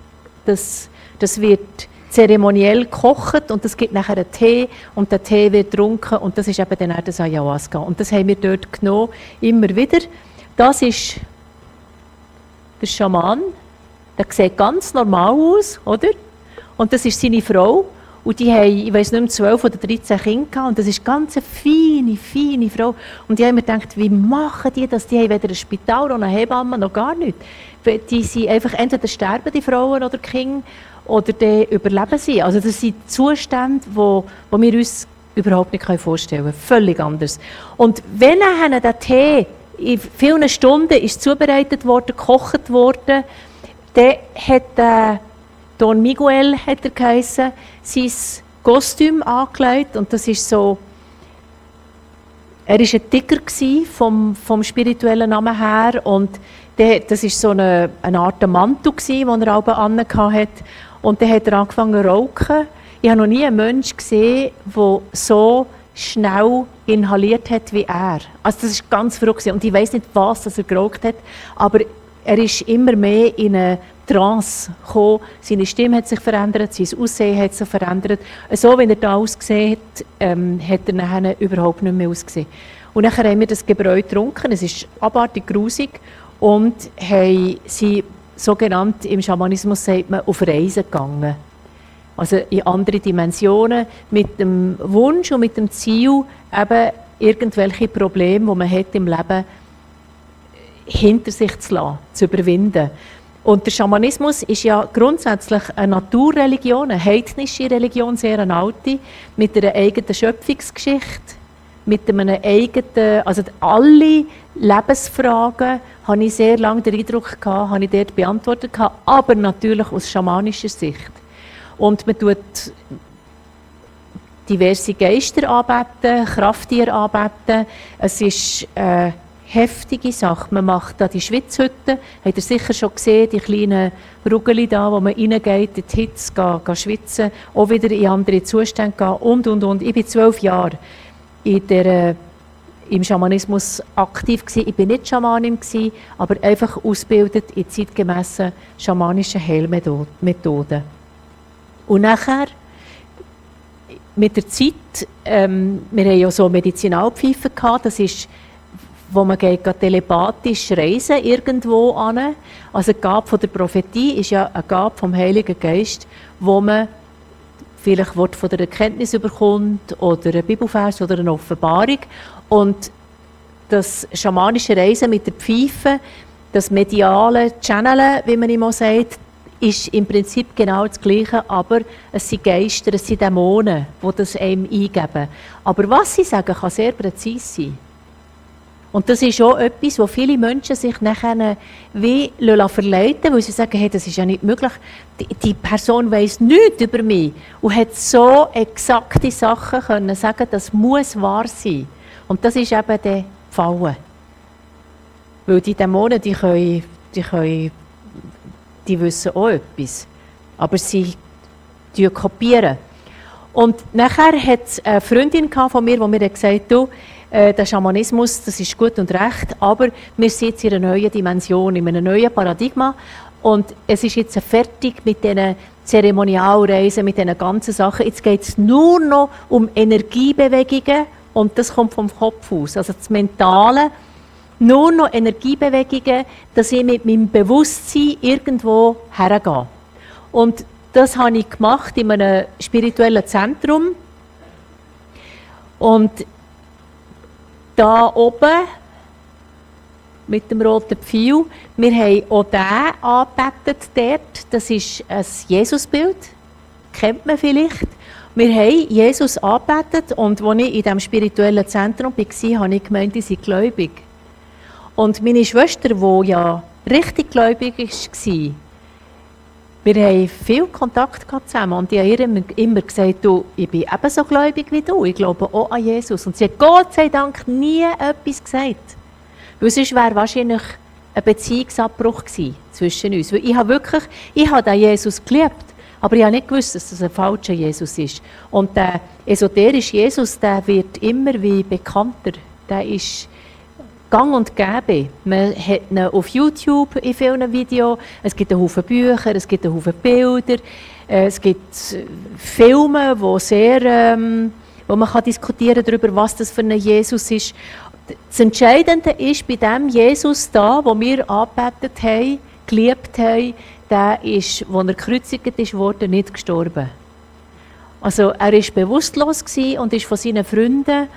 Das, das wird zeremoniell gekocht und es gibt nachher einen Tee und der Tee wird getrunken und das ist eben dann auch das Ayahuasca. Und das haben wir dort genommen, immer wieder. Das ist der Schaman, der sieht ganz normal aus, oder? Und das ist seine Frau. Und die haben, ich weiß nicht mehr, 12 oder 13 Kinder gehabt. Und das ist ganz eine feine, feine Frau. Und die haben mir gedacht, wie machen die das? Die haben weder ein Spital noch eine Hebamme, noch gar nichts. Die sind einfach, entweder sterben die Frauen oder die Kinder oder dann überleben sie. Also das sind Zustände, wo, wo wir uns überhaupt nicht vorstellen können. Völlig anders. Und wenn dann der Tee in vielen Stunden ist zubereitet worden, gekocht worden, dann hat äh, Don Miguel, hat er geheissen, sein Kostüm angelegt und das ist so er war ein Tiger vom, vom spirituellen Namen her und der, das war so eine, eine Art Mantel, den er auch angehabt hat. Und dann hat er angefangen zu rauchen. Ich habe noch nie einen Menschen gesehen, der so schnell inhaliert hat wie er. Also das ist ganz verrückt. Und ich weiß nicht, was er geraucht hat, aber er ist immer mehr in eine Trance gekommen. Seine Stimme hat sich verändert, sein Aussehen hat sich verändert. So wie er da ausgesehen hat, ähm, hat er nachher überhaupt nicht mehr ausgesehen. Und nachher haben wir das Gebräu getrunken. Es ist abartig grusig und haben sie sogenannt im Schamanismus sagt man, auf Reisen gegangen. Also in andere Dimensionen mit dem Wunsch und mit dem Ziel, eben irgendwelche Probleme, die man hat im Leben hinter sich zu lassen, zu überwinden. Und der Schamanismus ist ja grundsätzlich eine Naturreligion, eine heidnische Religion, sehr eine alte, mit einer eigenen Schöpfungsgeschichte, mit einem eigenen, also alle Lebensfragen habe ich sehr lange den Eindruck gehabt, habe ich dort beantwortet gehabt, aber natürlich aus schamanischer Sicht. Und man tut diverse Geister anbeten, Krafttiere anbeten. Es ist äh, heftige Sache. Man macht da die Schwitzhütte, habt ihr sicher schon gesehen, die kleinen Rugeli da, wo man reingeht, in die Hitze, gehen, gehen schwitzen, auch wieder in andere Zustände gehen und, und, und. Ich bin zwölf Jahre in der, im Schamanismus aktiv gewesen. Ich bin nicht Schamanin gewesen, aber einfach ausgebildet in zeitgemäßen schamanischen Heilmethoden. Und nachher mit der Zeit, ähm, wir haben ja so Medizinalpfeifen gehabt, das ist wo man geht telepathisch reisen irgendwo an. Also die Gabe von der Prophetie ist ja eine Gabe vom Heiligen Geist, wo man vielleicht Wort von der Erkenntnis überkommt oder ein Bibelvers oder eine Offenbarung. Und das schamanische Reisen mit der Pfeife, das mediale Channeln, wie man immer sagt, ist im Prinzip genau das Gleiche, aber es sind Geister, es sind Dämonen, die das einem eingeben. Aber was sie sagen, kann sehr präzise sein. Und das ist auch etwas, wo viele Menschen sich nachher wie verleiten weil sie sagen, hey, das ist ja nicht möglich. Die, die Person weiß nichts über mich und hat so exakte Sachen können sagen, das muss wahr sein. Und das ist eben der Fallen. Weil die Dämonen, die können, die können, die wissen auch etwas. Aber sie kopieren. Und nachher hat es eine Freundin von mir, die mir gesagt hat, äh, der Schamanismus, das ist gut und recht, aber wir sind jetzt in einer neuen Dimension, in einem neuen Paradigma und es ist jetzt fertig mit diesen Zeremonialreisen, mit diesen ganzen Sachen. Jetzt geht es nur noch um Energiebewegungen und das kommt vom Kopf aus, also das Mentale. Nur noch Energiebewegungen, dass ich mit meinem Bewusstsein irgendwo hergehe. Und das habe ich gemacht in einem spirituellen Zentrum. Und da oben mit dem roten Pfeil. Wir haben auch den angebetet dort. Das ist ein Jesusbild. Kennt man vielleicht. Wir haben Jesus angebetet und als ich in diesem spirituellen Zentrum war, habe ich gemeint, ich sei gläubig. Und meine Schwester, die ja richtig gläubig war, wir haben viel Kontakt zusammen und ich habe ihr immer gesagt, du, ich bin ebenso gläubig wie du, ich glaube auch an Jesus. Und sie hat Gott sei Dank nie etwas gesagt. Weil sonst wäre wahrscheinlich ein Beziehungsabbruch gewesen zwischen uns. Weil ich habe wirklich, ich habe Jesus geliebt, aber ich habe nicht gewusst, dass das ein falscher Jesus ist. Und der esoterische Jesus, der wird immer wie bekannter. Der ist gang und gäbe. Man hat ihn auf YouTube in vielen Videos. Es gibt einen Haufen Bücher, es gibt einen Haufen Bilder. Äh, es gibt äh, Filme, wo, sehr, ähm, wo man kann diskutieren darüber, was das für ein Jesus ist. Das Entscheidende ist bei dem Jesus da, wo wir angebetet haben, geliebt haben, der ist, als er gekreuzigt worden, nicht gestorben. Also er ist bewusstlos und ist von seinen Freunden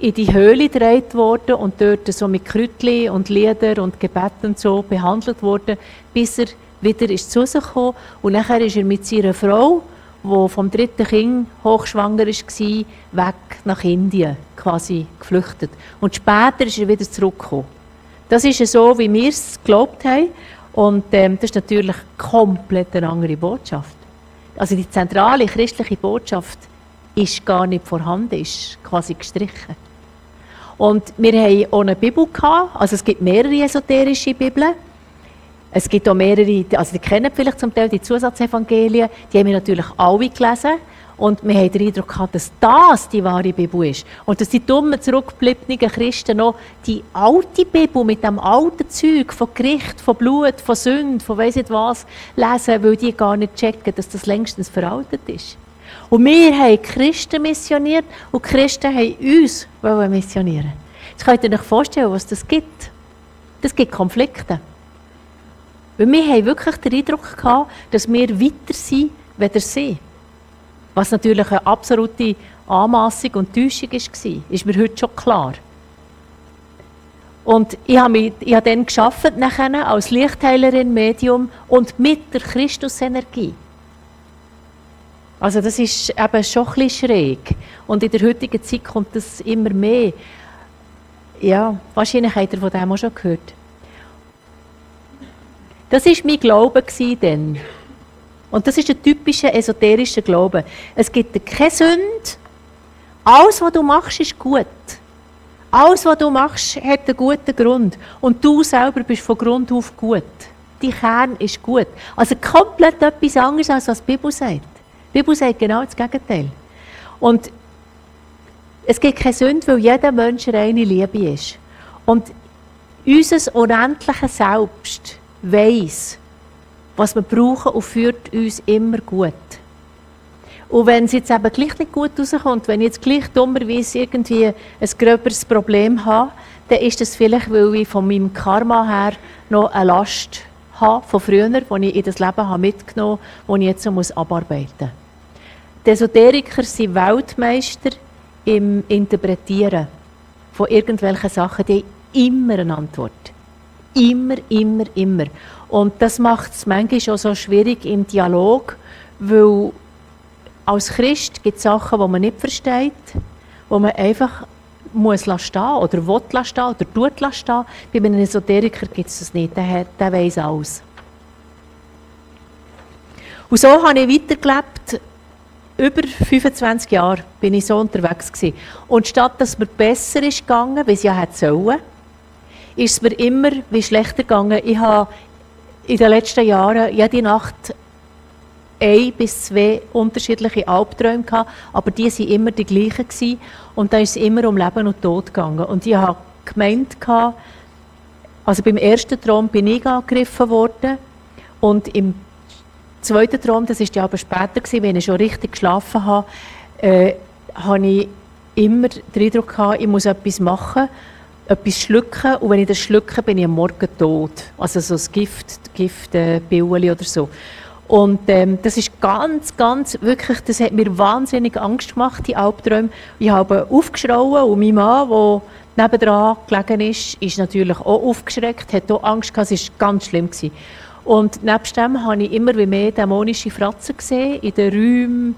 in die Höhle gedreht worden und dort so mit Kräutchen und Lieder und Gebeten so behandelt worden, bis er wieder ist zu sich gekommen. Und nachher ist er mit seiner Frau, die vom dritten Kind hochschwanger war, weg nach Indien quasi geflüchtet. Und später ist er wieder zurückgekommen. Das ist so, wie wir es geglaubt haben. Und ähm, das ist natürlich komplett eine andere Botschaft. Also die zentrale christliche Botschaft ist gar nicht vorhanden, ist quasi gestrichen. Und wir haben auch eine Bibel gehabt, also es gibt mehrere esoterische Bibeln. Es gibt auch mehrere, also die kennen vielleicht zum Teil die Zusatzevangelien, die haben wir natürlich alle gelesen. Und wir haben den Eindruck gehabt, dass das die wahre Bibel ist. Und dass die dummen, zurückgebliebenen Christen noch die alte Bibel mit dem alten Zeug von Gericht, von Blut, von Sünde, von weiss nicht was lesen, weil die gar nicht checken, dass das längstens veraltet ist. Und wir haben Christen missioniert und Christen haben uns missionieren Jetzt könnt ihr euch vorstellen, was das gibt. Das gibt Konflikte. Weil wir haben wirklich den Eindruck gehabt, dass wir weiter sind, weder sie. Was natürlich eine absolute Anmassung und Täuschung war, ist mir heute schon klar. Und ich habe, mich, ich habe dann geschafft nachher als Lichtheilerin, Medium und mit der Christusenergie. Also das ist eben schon ein bisschen schräg. Und in der heutigen Zeit kommt das immer mehr. Ja, wahrscheinlich habt ihr von dem auch schon gehört. Das war mein Glaube dann. Und das ist ein typischer esoterischer Glaube. Es gibt keine Sünde. Alles, was du machst, ist gut. Alles, was du machst, hat einen guten Grund. Und du selber bist von Grund auf gut. Dein Kern ist gut. Also komplett etwas anderes, als was die Bibel sagt. Die Bibel sagt genau das Gegenteil. Und es gibt keine Sünde, weil jeder Mensch reine Liebe ist. Und unser unendliches Selbst weiß, was wir brauchen und führt uns immer gut. Und wenn es jetzt eben gleich nicht gut rauskommt, wenn ich jetzt gleich dummerweise irgendwie ein gröberes Problem habe, dann ist das vielleicht, weil ich von meinem Karma her noch eine Last habe von früher, die ich in das Leben mitgenommen habe, die ich jetzt so abarbeiten muss. Die Esoteriker sind Weltmeister im Interpretieren von irgendwelchen Sachen. Die haben immer eine Antwort. Immer, immer, immer. Und das macht es manchmal auch so schwierig im Dialog, weil als Christ gibt es Sachen, die man nicht versteht, wo man einfach muss stehen oder will stehen oder tut stehen. Bei einem Esoteriker gibt es das nicht, der, der weiß alles. Und so habe ich weitergelebt. Über 25 Jahre bin ich so unterwegs gewesen. Und statt dass mir besser ist gegangen, wie es ja hätte sollen, ist es mir immer wie schlechter gegangen. Ich habe in den letzten Jahren jede Nacht ein bis zwei unterschiedliche Albträume gehabt, aber die waren immer die gleichen gewesen. und da ist es immer um Leben und Tod gegangen. Und ich habe gemeint, also beim ersten Traum bin ich angegriffen worden und im zweiten Traum, das ist ja aber später gewesen, wenn ich schon richtig geschlafen habe, äh, habe ich immer den Eindruck gehabt, ich muss etwas machen, etwas schlucken und wenn ich das schlucke, bin ich am Morgen tot. Also so das Gift, Gift äh, oder so. Und ähm, das ist ganz, ganz, wirklich, das hat mir wahnsinnig Angst gemacht, die Albträume. Ich habe aufgeschrauen und mein Mann, der nebendran gelegen ist, ist natürlich auch aufgeschreckt, hat auch Angst gehabt, es war ganz schlimm. Gewesen. Und nebst dem habe ich immer mehr dämonische Fratzen gesehen, in den Räumen,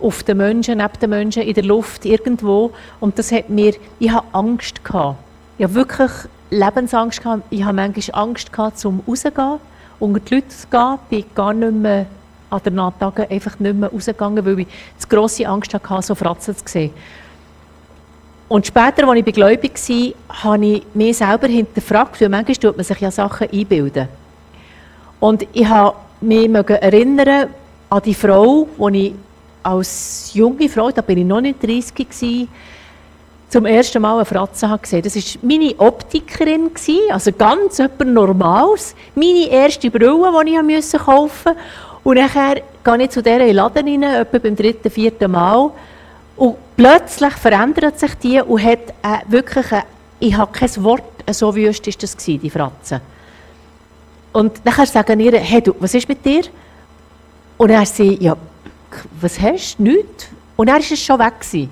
auf den Menschen, neben den Menschen, in der Luft, irgendwo. Und das hat mir, ich habe Angst gehabt. Ich habe wirklich Lebensangst gehabt. Ich habe manchmal Angst gehabt, zum rauszugehen unter die Leute zu gehen. bin gar nicht mehr an den Nachtagen einfach nicht mehr rausgegangen, weil ich zu grosse Angst hatte, so Fratzen zu sehen. Und später, als ich gläubig war, habe ich mich selber hinterfragt, weil manchmal tut man sich ja Sachen einbilden. Und ich habe mich erinnern an die Frau, die ich als junge Frau, da bin ich noch nicht 30 gewesen, zum ersten Mal eine Fratze gesehen Das war meine Optikerin, also ganz etwas Normales. Meine erste Brille, die ich musste kaufen Und nachher gehe ich zu dieser Laden rein, etwa beim dritten, vierten Mal. Und plötzlich verändert sich die und hat äh, wirklich, eine, ich habe kein Wort, so wüst war das, die Fratze. Und nachher sagen ihr, hey du, was ist mit dir? Und er sagt, ja, was hast du? Nichts. Und er war es schon weg. Gewesen.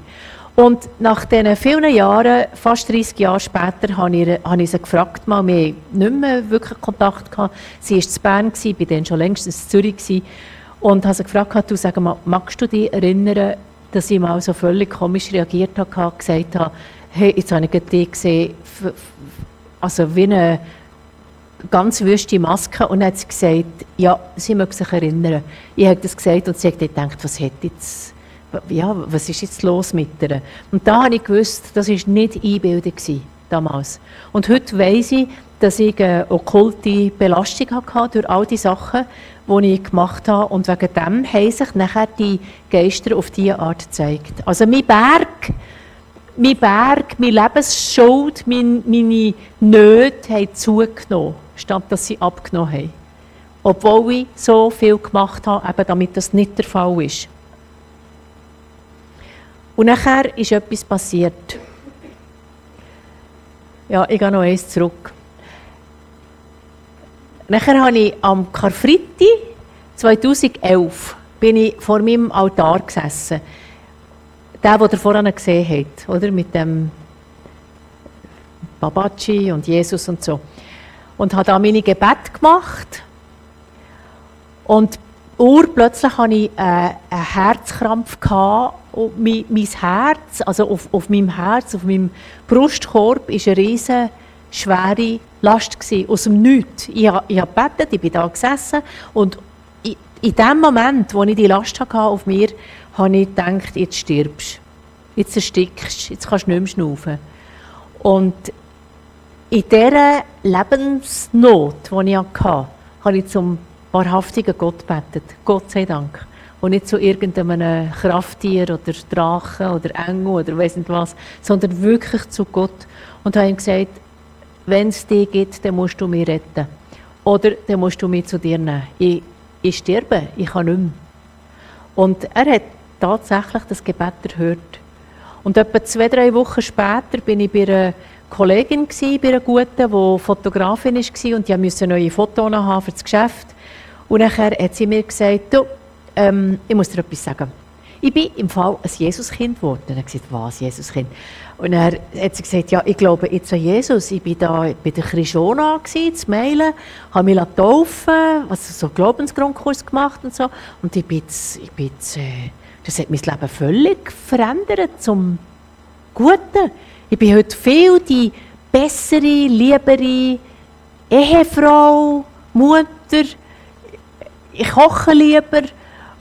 Und nach diesen vielen Jahren, fast 30 Jahre später, habe ich, habe ich sie gefragt, mal, wir hatten nicht mehr wirklich Kontakt. Gehabt. Sie war zu Bern, ich war dann schon längst in Zürich. Gewesen, und habe sie gefragt, du, sag mal, magst du dich erinnern, dass ich mal so völlig komisch reagiert habe, gesagt habe, hey, jetzt habe ich dich gesehen, also wie eine ganz wüste Maske. Und hat gesagt, ja, sie möge sich erinnern. Ich habe das gesagt und sie hat gedacht, was hätte jetzt ja, was ist jetzt los mit ihr? Und da habe ich gewusst, das war nicht Einbildung damals. Und heute weiss ich, dass ich eine okkulte Belastung hatte durch all die Sachen, die ich gemacht habe. Und wegen dem haben sich nachher die Geister auf diese Art gezeigt. Also mein Berg, mein Berg, meine Lebensschuld, meine Nöte haben zugenommen, statt dass sie abgenommen haben. Obwohl ich so viel gemacht habe, eben damit das nicht der Fall ist. Und nachher ist etwas passiert. Ja, ich gehe noch eins zurück. Nachher habe ich am Karfreitag 2011 bin ich vor meinem Altar gesessen. Der, den ihr vorhin gesehen habt, oder? Mit dem Babaci und Jesus und so. Und habe da meine Gebet gemacht. Und urplötzlich hatte ich äh, einen Herzkrampf gehabt und mein, mein Herz, also auf, auf meinem Herz, auf meinem Brustkorb, war eine riesige, schwere Last gewesen, aus dem Nichts. Ich, ich habe gebetet, ich bin da gesessen und in, in dem Moment, wo ich die Last hatte auf mir, habe ich gedacht, jetzt stirbst du, jetzt erstickst, jetzt kannst du nicht mehr schnaufen. Und in dieser Lebensnot, die ich hatte, habe ich zum wahrhaftigen Gott gebetet. Gott sei Dank. Und nicht zu irgendeinem Krafttier oder Drachen oder Engel oder weiss nicht was, sondern wirklich zu Gott. Und habe ihm gesagt, wenn es dich gibt, dann musst du mich retten. Oder dann musst du mich zu dir nehmen. Ich, ich sterbe, ich kann nicht mehr. Und er hat tatsächlich das Gebet erhört. Und etwa zwei, drei Wochen später bin ich bei einer Kollegin, bei einer guten, die Fotografin war und die musste neue Fotos haben für das Geschäft. Und nachher hat sie mir gesagt, du, ähm, ich muss dir etwas sagen. Ich bin im Fall ein Jesuskind geworden. Und er gesagt, was, Jesuskind? Und er hat sie gesagt, ja, ich glaube jetzt an Jesus. Ich bin da bei der Chrisona zu Meilen, habe mich taufen was so Glaubensgrundkurs gemacht und so. Und ich bin jetzt, ich bin jetzt, äh, das hat mein Leben völlig verändert zum Guten. Ich bin heute viel die bessere, liebere Ehefrau, Mutter. Ich koche lieber.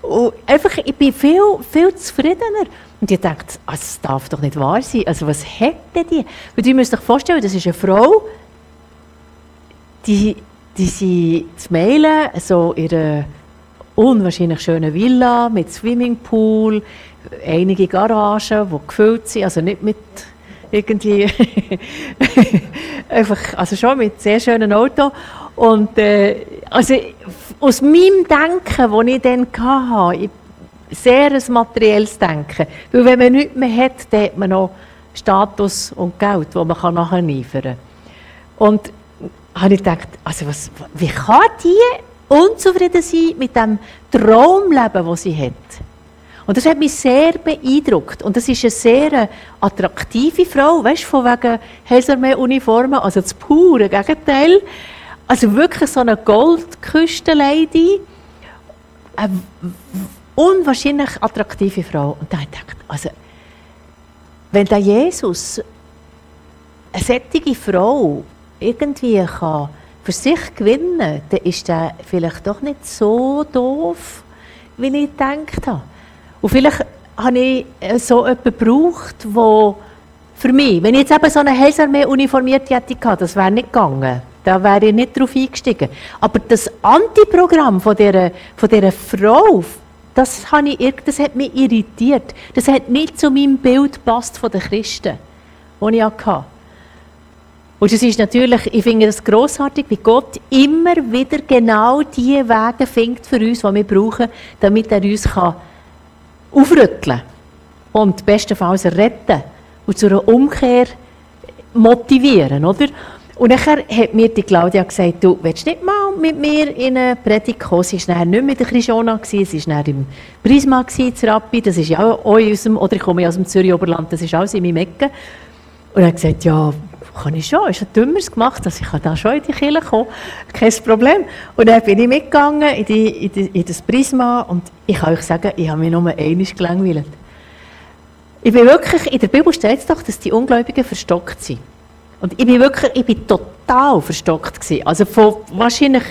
Und einfach, ich bin viel, viel zufriedener. Und ich dachte, also, das darf doch nicht wahr sein. Also was hätte die? Weil ihr müsst euch vorstellen, das ist eine Frau, die, die sie zu mailen, so ihre unwahrscheinlich schöne Villa mit Swimmingpool, einige Garagen, die gefüllt sind, also nicht mit irgendwie, einfach, also schon mit sehr schönen Autos. Und äh, also aus meinem Denken, das ich dann hatte, sehr ein materielles Denken. Weil wenn man nichts mehr hat, dann hat man noch Status und Geld, das man nachher liefern kann. Und habe ich gedacht, also was, wie kann die unzufrieden sein mit dem Traumleben, das sie hat? Und das hat mich sehr beeindruckt. Und das ist eine sehr attraktive Frau, weißt du, von wegen Heilsarmee-Uniformen, also das pure Gegenteil. Also wirklich so eine Goldküstenlady. Eine unwahrscheinlich attraktive Frau. Und da habe ich also, wenn der Jesus eine solche Frau irgendwie kann für sich gewinnen kann, dann ist er vielleicht doch nicht so doof, wie ich gedacht habe. Und vielleicht habe ich äh, so jemanden gebraucht, der für mich, wenn ich jetzt eben so eine Heilsarmee uniformiert hätte, das wäre nicht gegangen. Da wäre ich nicht drauf eingestiegen. Aber das Antiprogramm von dieser, von dieser Frau, das, habe ich, das hat mich irritiert. Das hat nicht zu meinem Bild gepasst von den Christen, das ich hatte. Und es ist natürlich, ich finde das grossartig, wie Gott immer wieder genau die Wege findet für uns, die wir brauchen, damit er uns kann aufrütteln und bestenfalls retten und zu einer Umkehr motivieren, oder? Und nachher hat mir die Claudia gesagt, du willst nicht mal mit mir in eine Predigt kommen? Sie war nicht mit der Chrisona, sie war im Prisma, in Rappi, das ist ja auch in unserem, oder ich komme aus dem Zürich-Oberland, das ist alles in meinem Ecke. Und er hat gesagt, ja, kann ich schon, ist ein Dümmeres gemacht, also ich da schon in die Kirche kommen, kein Problem. Und dann bin ich mitgegangen in, die, in, die, in das Prisma und ich kann euch sagen, ich habe mich nur einmal gelangweilt. Ich bin wirklich, in der Bibel steht es doch, dass die Ungläubigen verstockt sind. Und ich bin wirklich, ich bin total verstockt gewesen. Also von, wahrscheinlich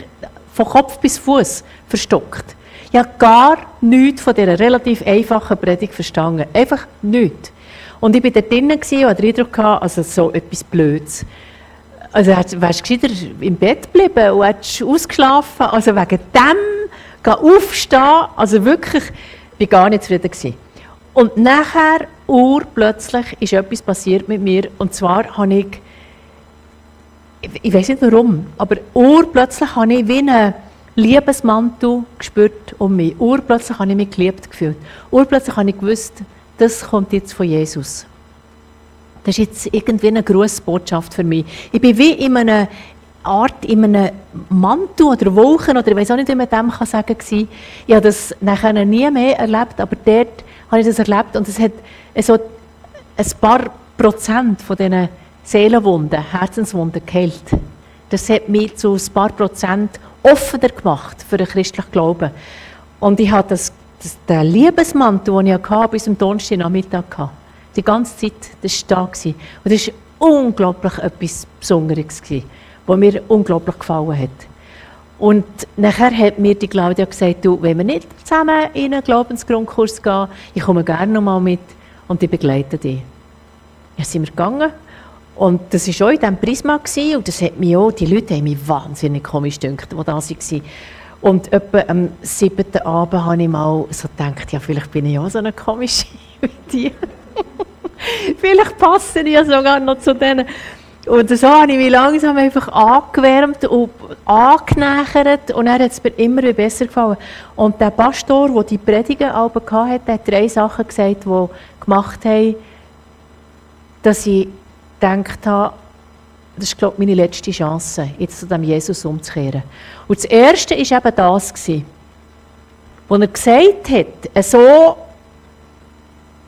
von Kopf bis Fuß verstockt. Ich habe gar nichts von dieser relativ einfachen Predigt verstanden. Einfach nichts. Und ich war da drinnen und hatte den Eindruck, also so etwas Blödes. Also wärst du gescheiter im Bett geblieben und hättest ausgeschlafen. Also wegen dem aufstehen, also wirklich, ich war gar nicht zufrieden. Gewesen. Und nachher, urplötzlich, ist etwas passiert mit mir. Und zwar habe ich ich weiß nicht warum, aber urplötzlich habe ich wie einen Liebesmantel gespürt um mich. Urplötzlich habe ich mich geliebt gefühlt. Urplötzlich habe ich gewusst, das kommt jetzt von Jesus. Das ist jetzt irgendwie eine grosse Botschaft für mich. Ich bin wie in einer Art, in einem Mantel oder Wolken, oder ich weiß auch nicht, wie man dem kann sagen kann. Ich habe das nachher nie mehr erlebt, aber dort habe ich das erlebt und es hat so ein paar Prozent von diesen Seelenwunden, Herzenswunden geheilt. Das hat mich zu ein paar Prozent offener gemacht für den christlichen Glauben. Und ich hatte das, das, den Liebesmantel, den ich hatte, bis zum Donnerstagnachmittag hatte. Die ganze Zeit, das war da. Gewesen. Und das war unglaublich etwas Besonderes, was mir unglaublich gefallen hat. Und nachher hat mir die Claudia gesagt, du, wenn wir nicht zusammen in einen Glaubensgrundkurs gehen, ich komme gerne noch mal mit und ich begleite dich. Ja, sind wir gegangen Und das war auch in diesem Prisma gewesen, und das hat mich auch, die Leute haben mich wahnsinnig komisch gedacht, die da waren. Und etwa am siebten Abend habe ich mal so gedacht, ja, vielleicht bin ich auch so eine komische wie die. vielleicht passe ich ja sogar noch zu denen. Und so habe ich mich langsam einfach angewärmt und angenähert und dann hat es mir immer besser gefallen. Und der Pastor, der die Predigen hatte, hat drei Sachen gesagt, die gemacht haben, dass ich gedacht habe, das ist, glaube ich, meine letzte Chance, jetzt zu dem Jesus umzukehren. Und das Erste war eben das, wo er gesagt hat, so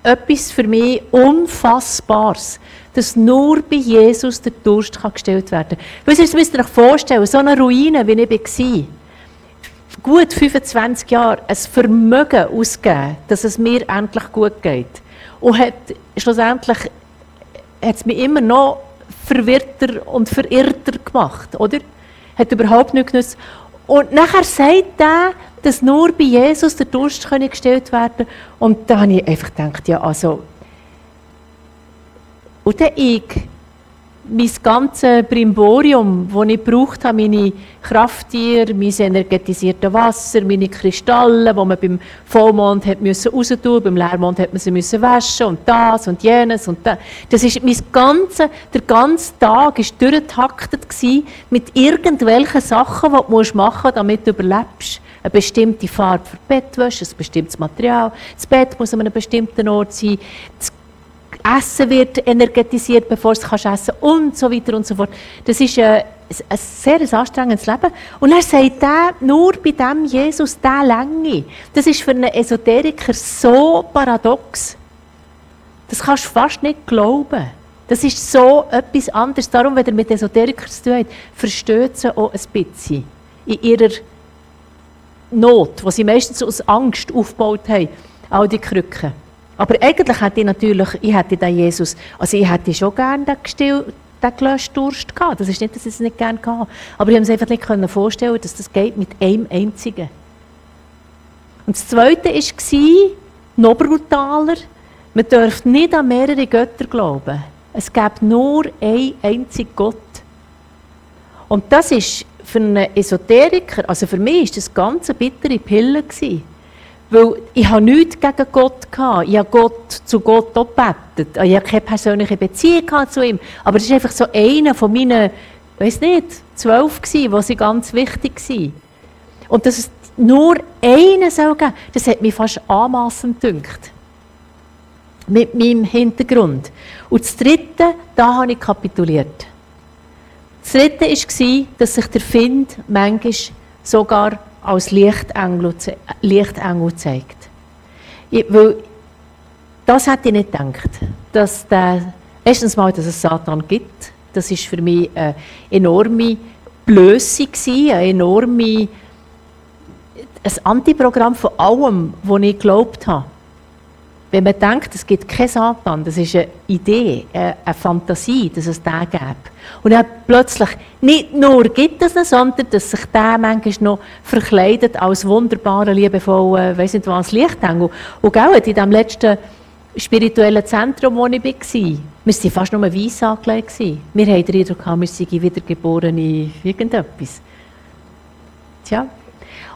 etwas für mich Unfassbares, dass nur bei Jesus der Durst gestellt werden kann. Ihr müsst euch vorstellen, so eine Ruine, wie ich war, gut 25 Jahre, ein Vermögen ausgeben, dass es mir endlich gut geht. Und hat schlussendlich hat es mich immer noch verwirrter und verirrter gemacht, oder? Hat überhaupt nicht genutzt. Und nachher sagt er, dass nur bei Jesus der Durst gestellt werden kann. Und da habe ich einfach gedacht, ja, also, und dann ich mein ganzes Brimborium, das ich gebraucht habe, meine Krafttiere, mein energetisiertes Wasser, meine Kristalle, die man beim Vollmond hat müssen rausentun, beim Leermond hat man sie waschen und das und jenes und das. Das ist mein ganze, der ganze Tag war durchgetaktet mit irgendwelchen Sachen, die du machen musst, damit du überlebst. Eine bestimmte Farbe für die Bettwäsche, ein bestimmtes Material. Das Bett muss an einem bestimmten Ort sein. Das Essen wird energetisiert, bevor du es essen kannst und so weiter und so fort. Das ist ein, ein sehr anstrengendes Leben. Und er sagt er, nur bei dem Jesus, diese Länge, das ist für einen Esoteriker so paradox. Das kannst du fast nicht glauben. Das ist so etwas anderes. Darum, wenn er mit Esoterikern zu tun hat, versteht sie auch ein bisschen in ihrer Not, die sie meistens aus Angst aufgebaut haben, all die Krücken. Aber eigentlich hätte ich natürlich, ich hätte den Jesus, also ich hätte schon gerne den, gestill, den gelöschten Durst gehabt. Das ist nicht, dass ich es nicht gerne hatte. Aber ich konnte mir einfach nicht vorstellen, dass das geht mit einem einzigen. Und das Zweite war, noch brutaler, man darf nicht an mehrere Götter glauben. Es gibt nur einen einzigen Gott. Und das ist für einen Esoteriker, also für mich, ist das ganz eine bittere Pille gewesen. Weil ich habe nichts gegen Gott gehabt. Ich habe Gott zu Gott gebetet. Ich habe keine persönliche Beziehung zu ihm. Aber es ist einfach so einer von meinen, weiß nicht, zwölf gewesen, wo sie ganz wichtig waren. Und dass es nur einen soll geben, das hat mich fast anmassend gedünkt. Mit meinem Hintergrund. Und das Dritte, da habe ich kapituliert. Das Dritte war, dass sich der Find manchmal sogar als Lichtengel, Lichtengel zeigt. Ich, weil das hätte ich nicht gedacht. Dass der, erstens mal, dass es Satan gibt. Das ist für mich eine enorme Blöße eine enorme ein Antiprogramm von allem, was ich geglaubt habe. Wenn man denkt, es gibt keinen Satan, das ist eine Idee, eine Fantasie, dass es den gibt. Und dann plötzlich nicht nur gibt es ihn, sondern dass sich der manchmal noch verkleidet als wunderbarer, liebevoller, weiss nicht was, Lichtengel. Und gell, in diesem letzten spirituellen Zentrum, wo ich war, wir waren fast nur weiss angelegt. Wir hatten den Eindruck, wir seien wiedergeborene irgendetwas. Tja,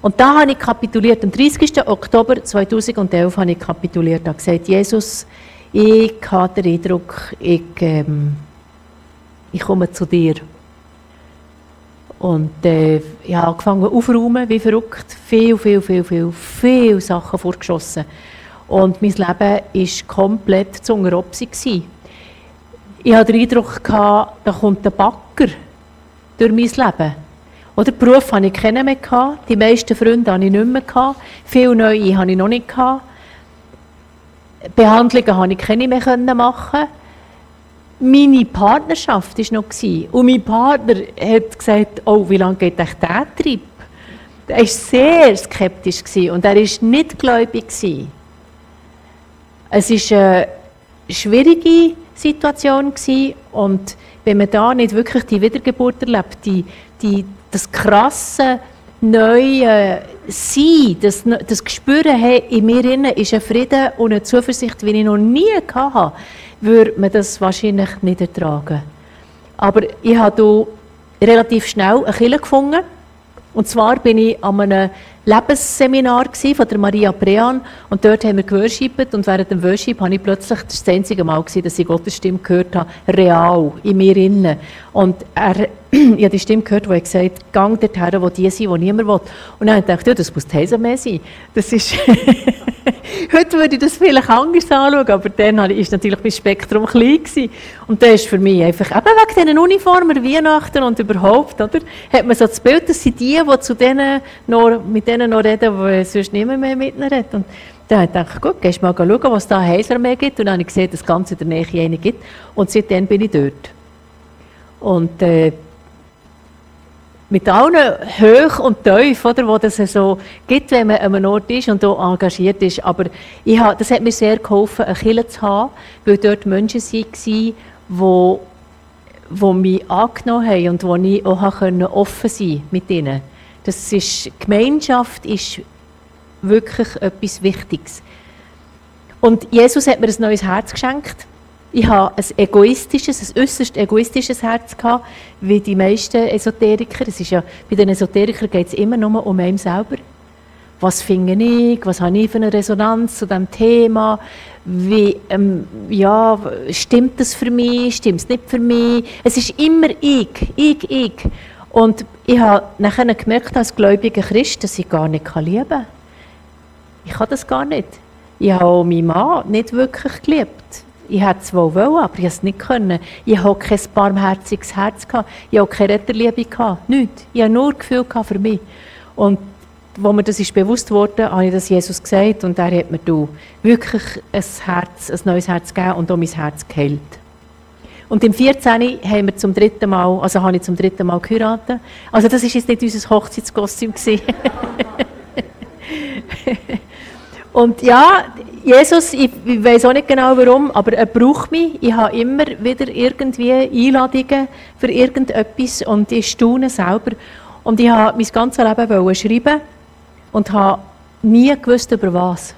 und da habe ich kapituliert. Am 30. Oktober 2011 habe ich kapituliert. Ich habe gesagt, Jesus, ich habe den Eindruck, ich, ähm, ich komme zu dir. Und äh, ich habe angefangen aufzuräumen, wie verrückt. Viel, viel, viel, viel, viel Sachen vorgeschossen. Und mein Leben war komplett zu Opsi. Ich hatte den Eindruck, da kommt ein Backer durch mein Leben. Oder Beruf hatte ich keinen mehr. Die meisten Freunde hatte ich nicht mehr. Viele neue hatte ich noch nicht. Behandlungen konnte ich keine mehr machen. Meine Partnerschaft war noch. Und mein Partner hat gesagt, oh, wie lange geht echt dieser Trip? Er war sehr skeptisch und er war nicht gläubig. Es war eine schwierige Situation und wenn man da nicht wirklich die Wiedergeburt erlebt, die, die das krasse neue Sein, das, das Gespüren hey, in mir innen ist ein Frieden und eine Zuversicht, wie ich noch nie hatte, würde man das wahrscheinlich nicht ertragen. Aber ich habe relativ schnell eine Kille gefunden. Und zwar bin ich an einem Lebensseminar von der Maria Prean und dort haben wir geworshippet und während dem Worship habe ich plötzlich, das, einzige Mal gewesen, dass ich Gottes Stimme gehört habe, real, in mir innen. Und er, ich habe die Stimme gehört, die gesagt hat, gang dorthin, wo die sind, wo niemand will. Und dann habe ich ja, das muss Heise mehr sein. Das ist Heute würde ich das vielleicht anders anschauen, aber dann war natürlich mein Spektrum klein. Gewesen. Und das ist für mich einfach, eben wegen diesen Uniformen, Weihnachten und überhaupt, oder? Hat man so das Bild, dass sind die, die zu denen noch, mit denen noch reden, die sonst niemand mehr mit ihnen redet. Und dann habe ich gedacht, gut, gehst mal schauen, was da Heiser mehr gibt. Und dann habe ich gesehen, dass es ganz in der Nähe eine gibt. Und seitdem bin ich dort. Und äh, mit allen Höch und Tief, oder, wo das so gibt, wenn man an einem Ort ist und hier engagiert ist. Aber ich habe, das hat mir sehr geholfen, eine Kirche zu haben, weil dort Menschen waren, die, die mich angenommen haben und wo ich auch offen sein mit ihnen. Das ist, Gemeinschaft ist wirklich etwas Wichtiges. Und Jesus hat mir ein neues Herz geschenkt. Ich habe ein egoistisches, ein äußerst egoistisches Herz gehabt, wie die meisten Esoteriker. Es ist ja, bei den Esoterikern geht es immer nur um einen selber. Was finde ich? Was habe ich für eine Resonanz zu diesem Thema? Wie, ähm, ja, stimmt das für mich? Stimmt es nicht für mich? Es ist immer ich, ich, ich. Und ich habe nachher gemerkt, als gläubiger Christ, dass ich gar nicht lieben kann. Ich kann das gar nicht. Ich habe auch meinen Mann nicht wirklich geliebt. Ich hätte es wohl wollen, aber ich es nicht können. Ich hatte kein barmherziges Herz. Ich hatte keine Retterliebe. Nichts. Ich hatte nur Gefühl für mich. Und wo mir das ist bewusst wurde, habe ich das Jesus gesagt und er hat mir du wirklich ein Herz, ein neues Herz gegeben und auch mein Herz geheilt. Und im 14. haben wir zum dritten Mal, also habe ich zum dritten Mal geheiratet. Also das ist jetzt nicht unser Hochzeitskostüm und ja, Jesus, ich, weiß auch nicht genau warum, aber er braucht mich. Ich habe immer wieder irgendwie Einladungen für irgendetwas und ich staune selber. Und ich habe mein ganzes Leben schreiben und habe nie gewusst, über was.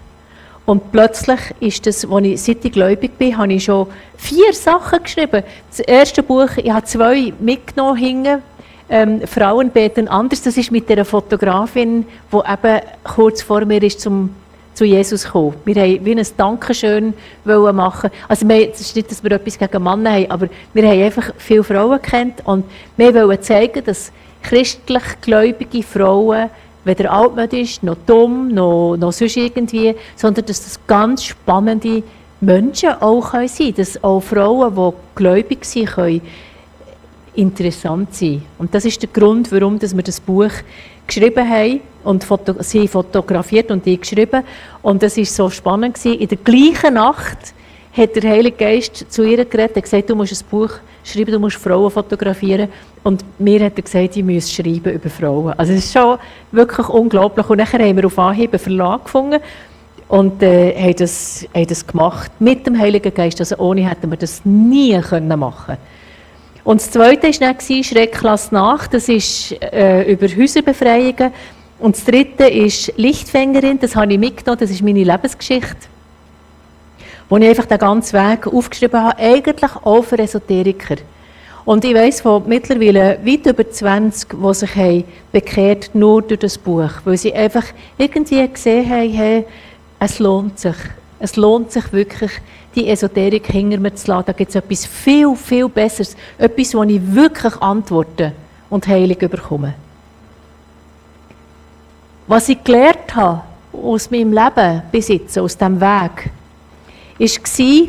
Und plötzlich ist das, als ich seit ich gläubig bin, habe ich schon vier Sachen geschrieben. Das erste Buch, ich habe zwei mitgenommen hingen. Ähm, Frauen beten anders. Das ist mit der Fotografin, die eben kurz vor mir ist zum zu Jesus gekommen. Wir wollten wie ein Dankeschön machen. Also es ist nicht, dass wir etwas gegen Männer haben, aber wir haben einfach viele Frauen kennt und wir wollen zeigen, dass christlich gläubige Frauen weder altmodisch, noch dumm, noch, noch sonst irgendwie, sondern dass das ganz spannende Menschen auch sein können. Dass auch Frauen, die gläubig sind, können interessant sein. Und das ist der Grund, warum wir das Buch geschrieben haben und foto sie fotografiert und ich geschrieben. Und das ist so spannend gewesen. In der gleichen Nacht hat der Heilige Geist zu ihr geredet, und gesagt, du musst ein Buch schreiben, du musst Frauen fotografieren. Und mir hat er gesagt, ich muss schreiben über Frauen. Also es ist schon wirklich unglaublich. Und nachher haben wir auf Anhieb einen Verlag gefunden und äh, haben, das, haben das gemacht mit dem Heiligen Geist. Also ohne hätten wir das nie können machen und das Zweite war dann Schreck lass nach, das ist äh, über Häuserbefreiungen. Und das Dritte ist Lichtfängerin, das habe ich mitgenommen, das ist meine Lebensgeschichte. Wo ich einfach den ganzen Weg aufgeschrieben habe, eigentlich auch für Esoteriker. Und ich weiss von mittlerweile weit über 20, die sich haben bekehrt nur durch das Buch, weil sie einfach irgendwie gesehen haben, hey, es lohnt sich. Es lohnt sich wirklich, die Esoterik hinter mir zu lassen. Da gibt es etwas viel, viel Besseres. Etwas, wo ich wirklich Antworten und Heilung bekomme. Was ich gelernt habe aus meinem Leben bis jetzt, aus diesem Weg, war,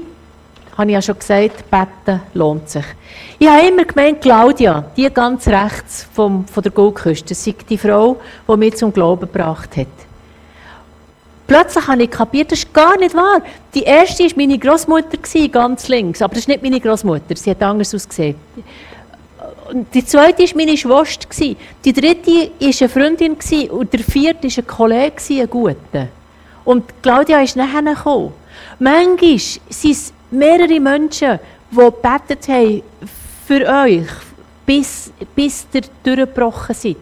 habe ich ja schon gesagt, beten lohnt sich. Ich habe immer gemeint, Claudia, die ganz rechts vom, von der Goldküste, sei die Frau, die mich zum Glauben gebracht hat. Plötzlich habe ich kapiert, das ist gar nicht wahr. Die erste war meine Großmutter, ganz links. Aber das ist nicht meine Großmutter, sie hat anders ausgesehen. Die zweite war meine Schwester. Die dritte war eine Freundin. Und der vierte war ein Kollege, ein guter. Und Claudia ist nachher gekommen. Manchmal sind es mehrere Menschen, die gebetet haben für euch, bis, bis ihr durchgebrochen seid.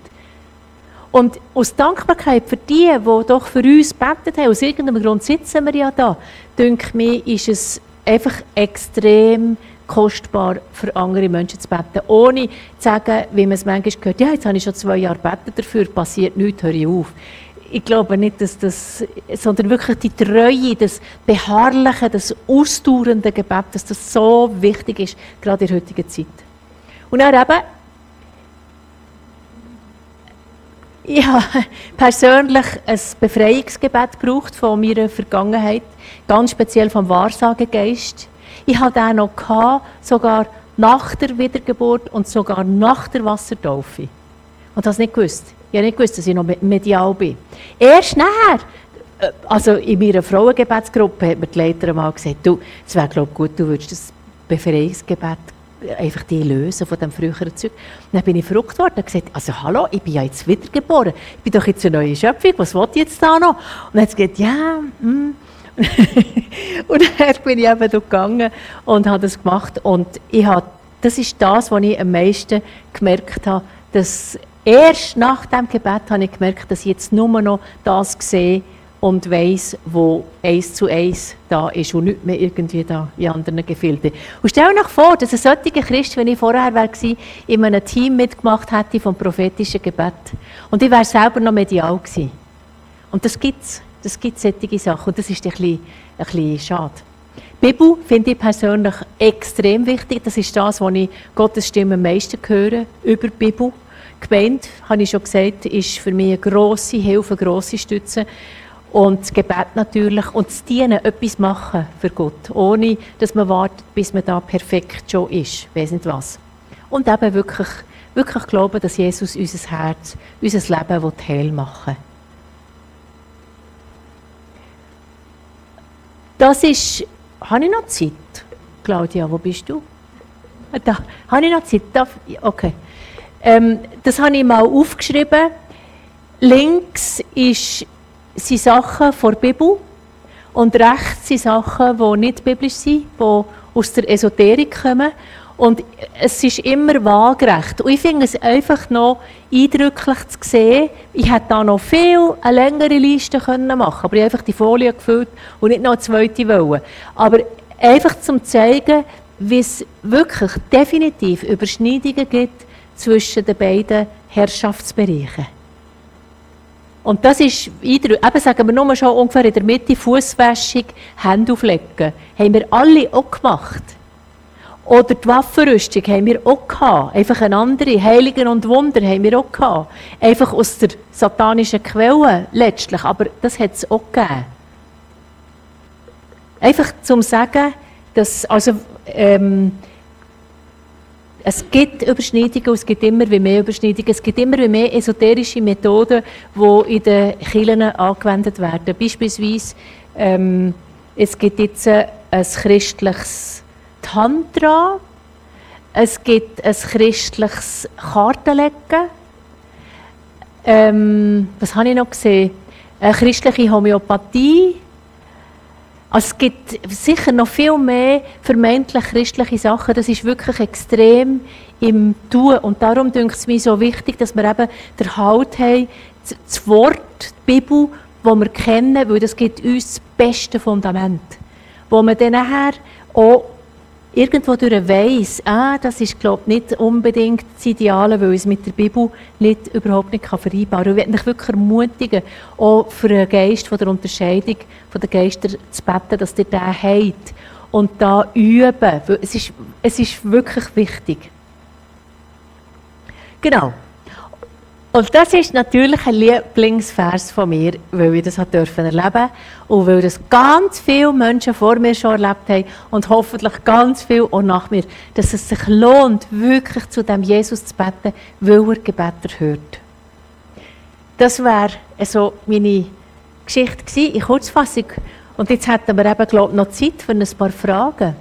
Und aus Dankbarkeit für die, die doch für uns betet haben, aus irgendeinem Grund sitzen wir ja da, denke mir, ist es einfach extrem kostbar für andere Menschen zu beten, ohne zu sagen, wie man es manchmal gehört, ja, jetzt habe ich schon zwei Jahre beten dafür, passiert nichts, höre ich auf. Ich glaube nicht, dass das, sondern wirklich die Treue, das beharrliche, das ausdauernde Gebet, dass das so wichtig ist, gerade in der heutigen Zeit. Und dann eben, ich habe persönlich ein Befreiungsgebet gebraucht von meiner Vergangenheit, ganz speziell vom Wahrsagegeist. Ich hatte den noch, gehabt, sogar nach der Wiedergeburt und sogar nach der Wassertaufe. Und das nicht gewusst. Ich habe nicht gewusst, dass ich noch medial bin. Erst nachher, äh, also in meiner Frauengebetsgruppe, hat mir die Leiterin mal gesagt, du, es wäre glaube gut, du würdest das Befreiungsgebet einfach die lösen von dem früheren Zeug. Dann bin ich verrückt worden und gesagt, also hallo, ich bin ja jetzt wiedergeboren. Ich bin doch jetzt eine neue Schöpfung, was will ich jetzt da noch? Und dann hat gesagt, ja, hm. und dann bin ich eben gegangen und habe das gemacht. Und ich habe, das ist das, was ich am meisten gemerkt habe, dass erst nach dem Gebet habe ich gemerkt, dass ich jetzt nur noch das sehe, und weiss, wo eins zu eins da ist und nicht mehr irgendwie da in anderen Gefilden. Und stell dir vor, dass ein solcher Christ, wenn ich vorher war, in einem Team mitgemacht hätte vom prophetischen Gebet. Und ich wäre selber noch medial gewesen. Und das gibt es. Das gibt solche Sachen. Und das ist ein bisschen, ein bisschen schade. Die Bibel finde ich persönlich extrem wichtig. Das ist das, was ich Gottes Stimme am meisten höre, über die Bibel. Gemeinde, habe ich schon gesagt, ist für mich eine grosse Hilfe, eine grosse Stütze. Und das Gebet natürlich und das Dienen, etwas machen für Gott, ohne dass man wartet, bis man da perfekt schon ist, weiß nicht was. Und eben wirklich, wirklich glauben, dass Jesus unser Herz, unser Leben heil machen will. Das ist, habe ich noch Zeit? Claudia, wo bist du? Ah, da, habe ich noch Zeit? Da, okay. Ähm, das habe ich mal aufgeschrieben. Links ist sind Sachen vor der Bibel und rechts sind Sachen, die nicht biblisch sind, die aus der Esoterik kommen. Und es ist immer waagerecht. Und ich finde es einfach noch eindrücklich zu sehen, ich hätte da noch viel eine längere Liste können machen aber ich habe einfach die Folie gefüllt und nicht noch eine zweite wollen. Aber einfach zum zeigen, wie es wirklich definitiv Überschneidungen gibt zwischen den beiden Herrschaftsbereichen. Und das ist eben sagen wir nur schon ungefähr in der Mitte, Fußwäschung, Hände auflegen. Haben wir alle auch gemacht. Oder die Waffenrüstung haben wir auch gehabt. Einfach eine andere, Heiligen und Wunder haben wir auch gehabt. Einfach aus der satanischen Quelle letztlich, aber das hat es auch gegeben. Einfach zum sagen, dass, also, ähm, es gibt Überschneidungen, es gibt immer mehr Überschneidungen, es gibt immer mehr esoterische Methoden, die in den Kirchen angewendet werden. Beispielsweise, ähm, es gibt jetzt ein christliches Tantra, es gibt ein christliches Kartenlegen. Ähm, was habe ich noch gesehen? Eine christliche Homöopathie. Also es gibt sicher noch viel mehr vermeintlich christliche Sachen. Das ist wirklich extrem im Tun. Und darum denke es mir so wichtig, dass wir eben den Halt haben, das Wort, die Bibel, das wir kennen, weil das gibt uns das beste Fundament. Wo man dann nachher auch irgendwo durch weiss, ah, das ist, glaube ich, nicht unbedingt das Ideale, weil es mit der Bibel nicht, überhaupt nicht vereinbaren kann. Ich möchte mich wirklich ermutigen, auch für einen Geist von der Unterscheidung von den Geistern zu beten, dass ihr den habt und da üben. Es ist, es ist wirklich wichtig. Genau. Und das ist natürlich ein Lieblingsvers von mir, weil ich das erleben und weil das ganz viele Menschen vor mir schon erlebt haben und hoffentlich ganz viele auch nach mir, dass es sich lohnt, wirklich zu dem Jesus zu beten, weil er Gebet hört. Das wäre also meine Geschichte gewesen, in Kurzfassung. Und jetzt hätten wir eben, glaube noch Zeit für ein paar Fragen.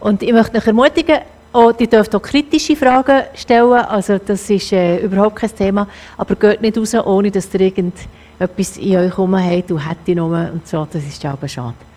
Und ich möchte euch ermutigen, Oh, die dürft auch kritische Fragen stellen, also das ist äh, überhaupt kein Thema. Aber geht nicht raus, ohne dass ihr irgendetwas in euch herum habt und hätte und so, das ist ja aber schade.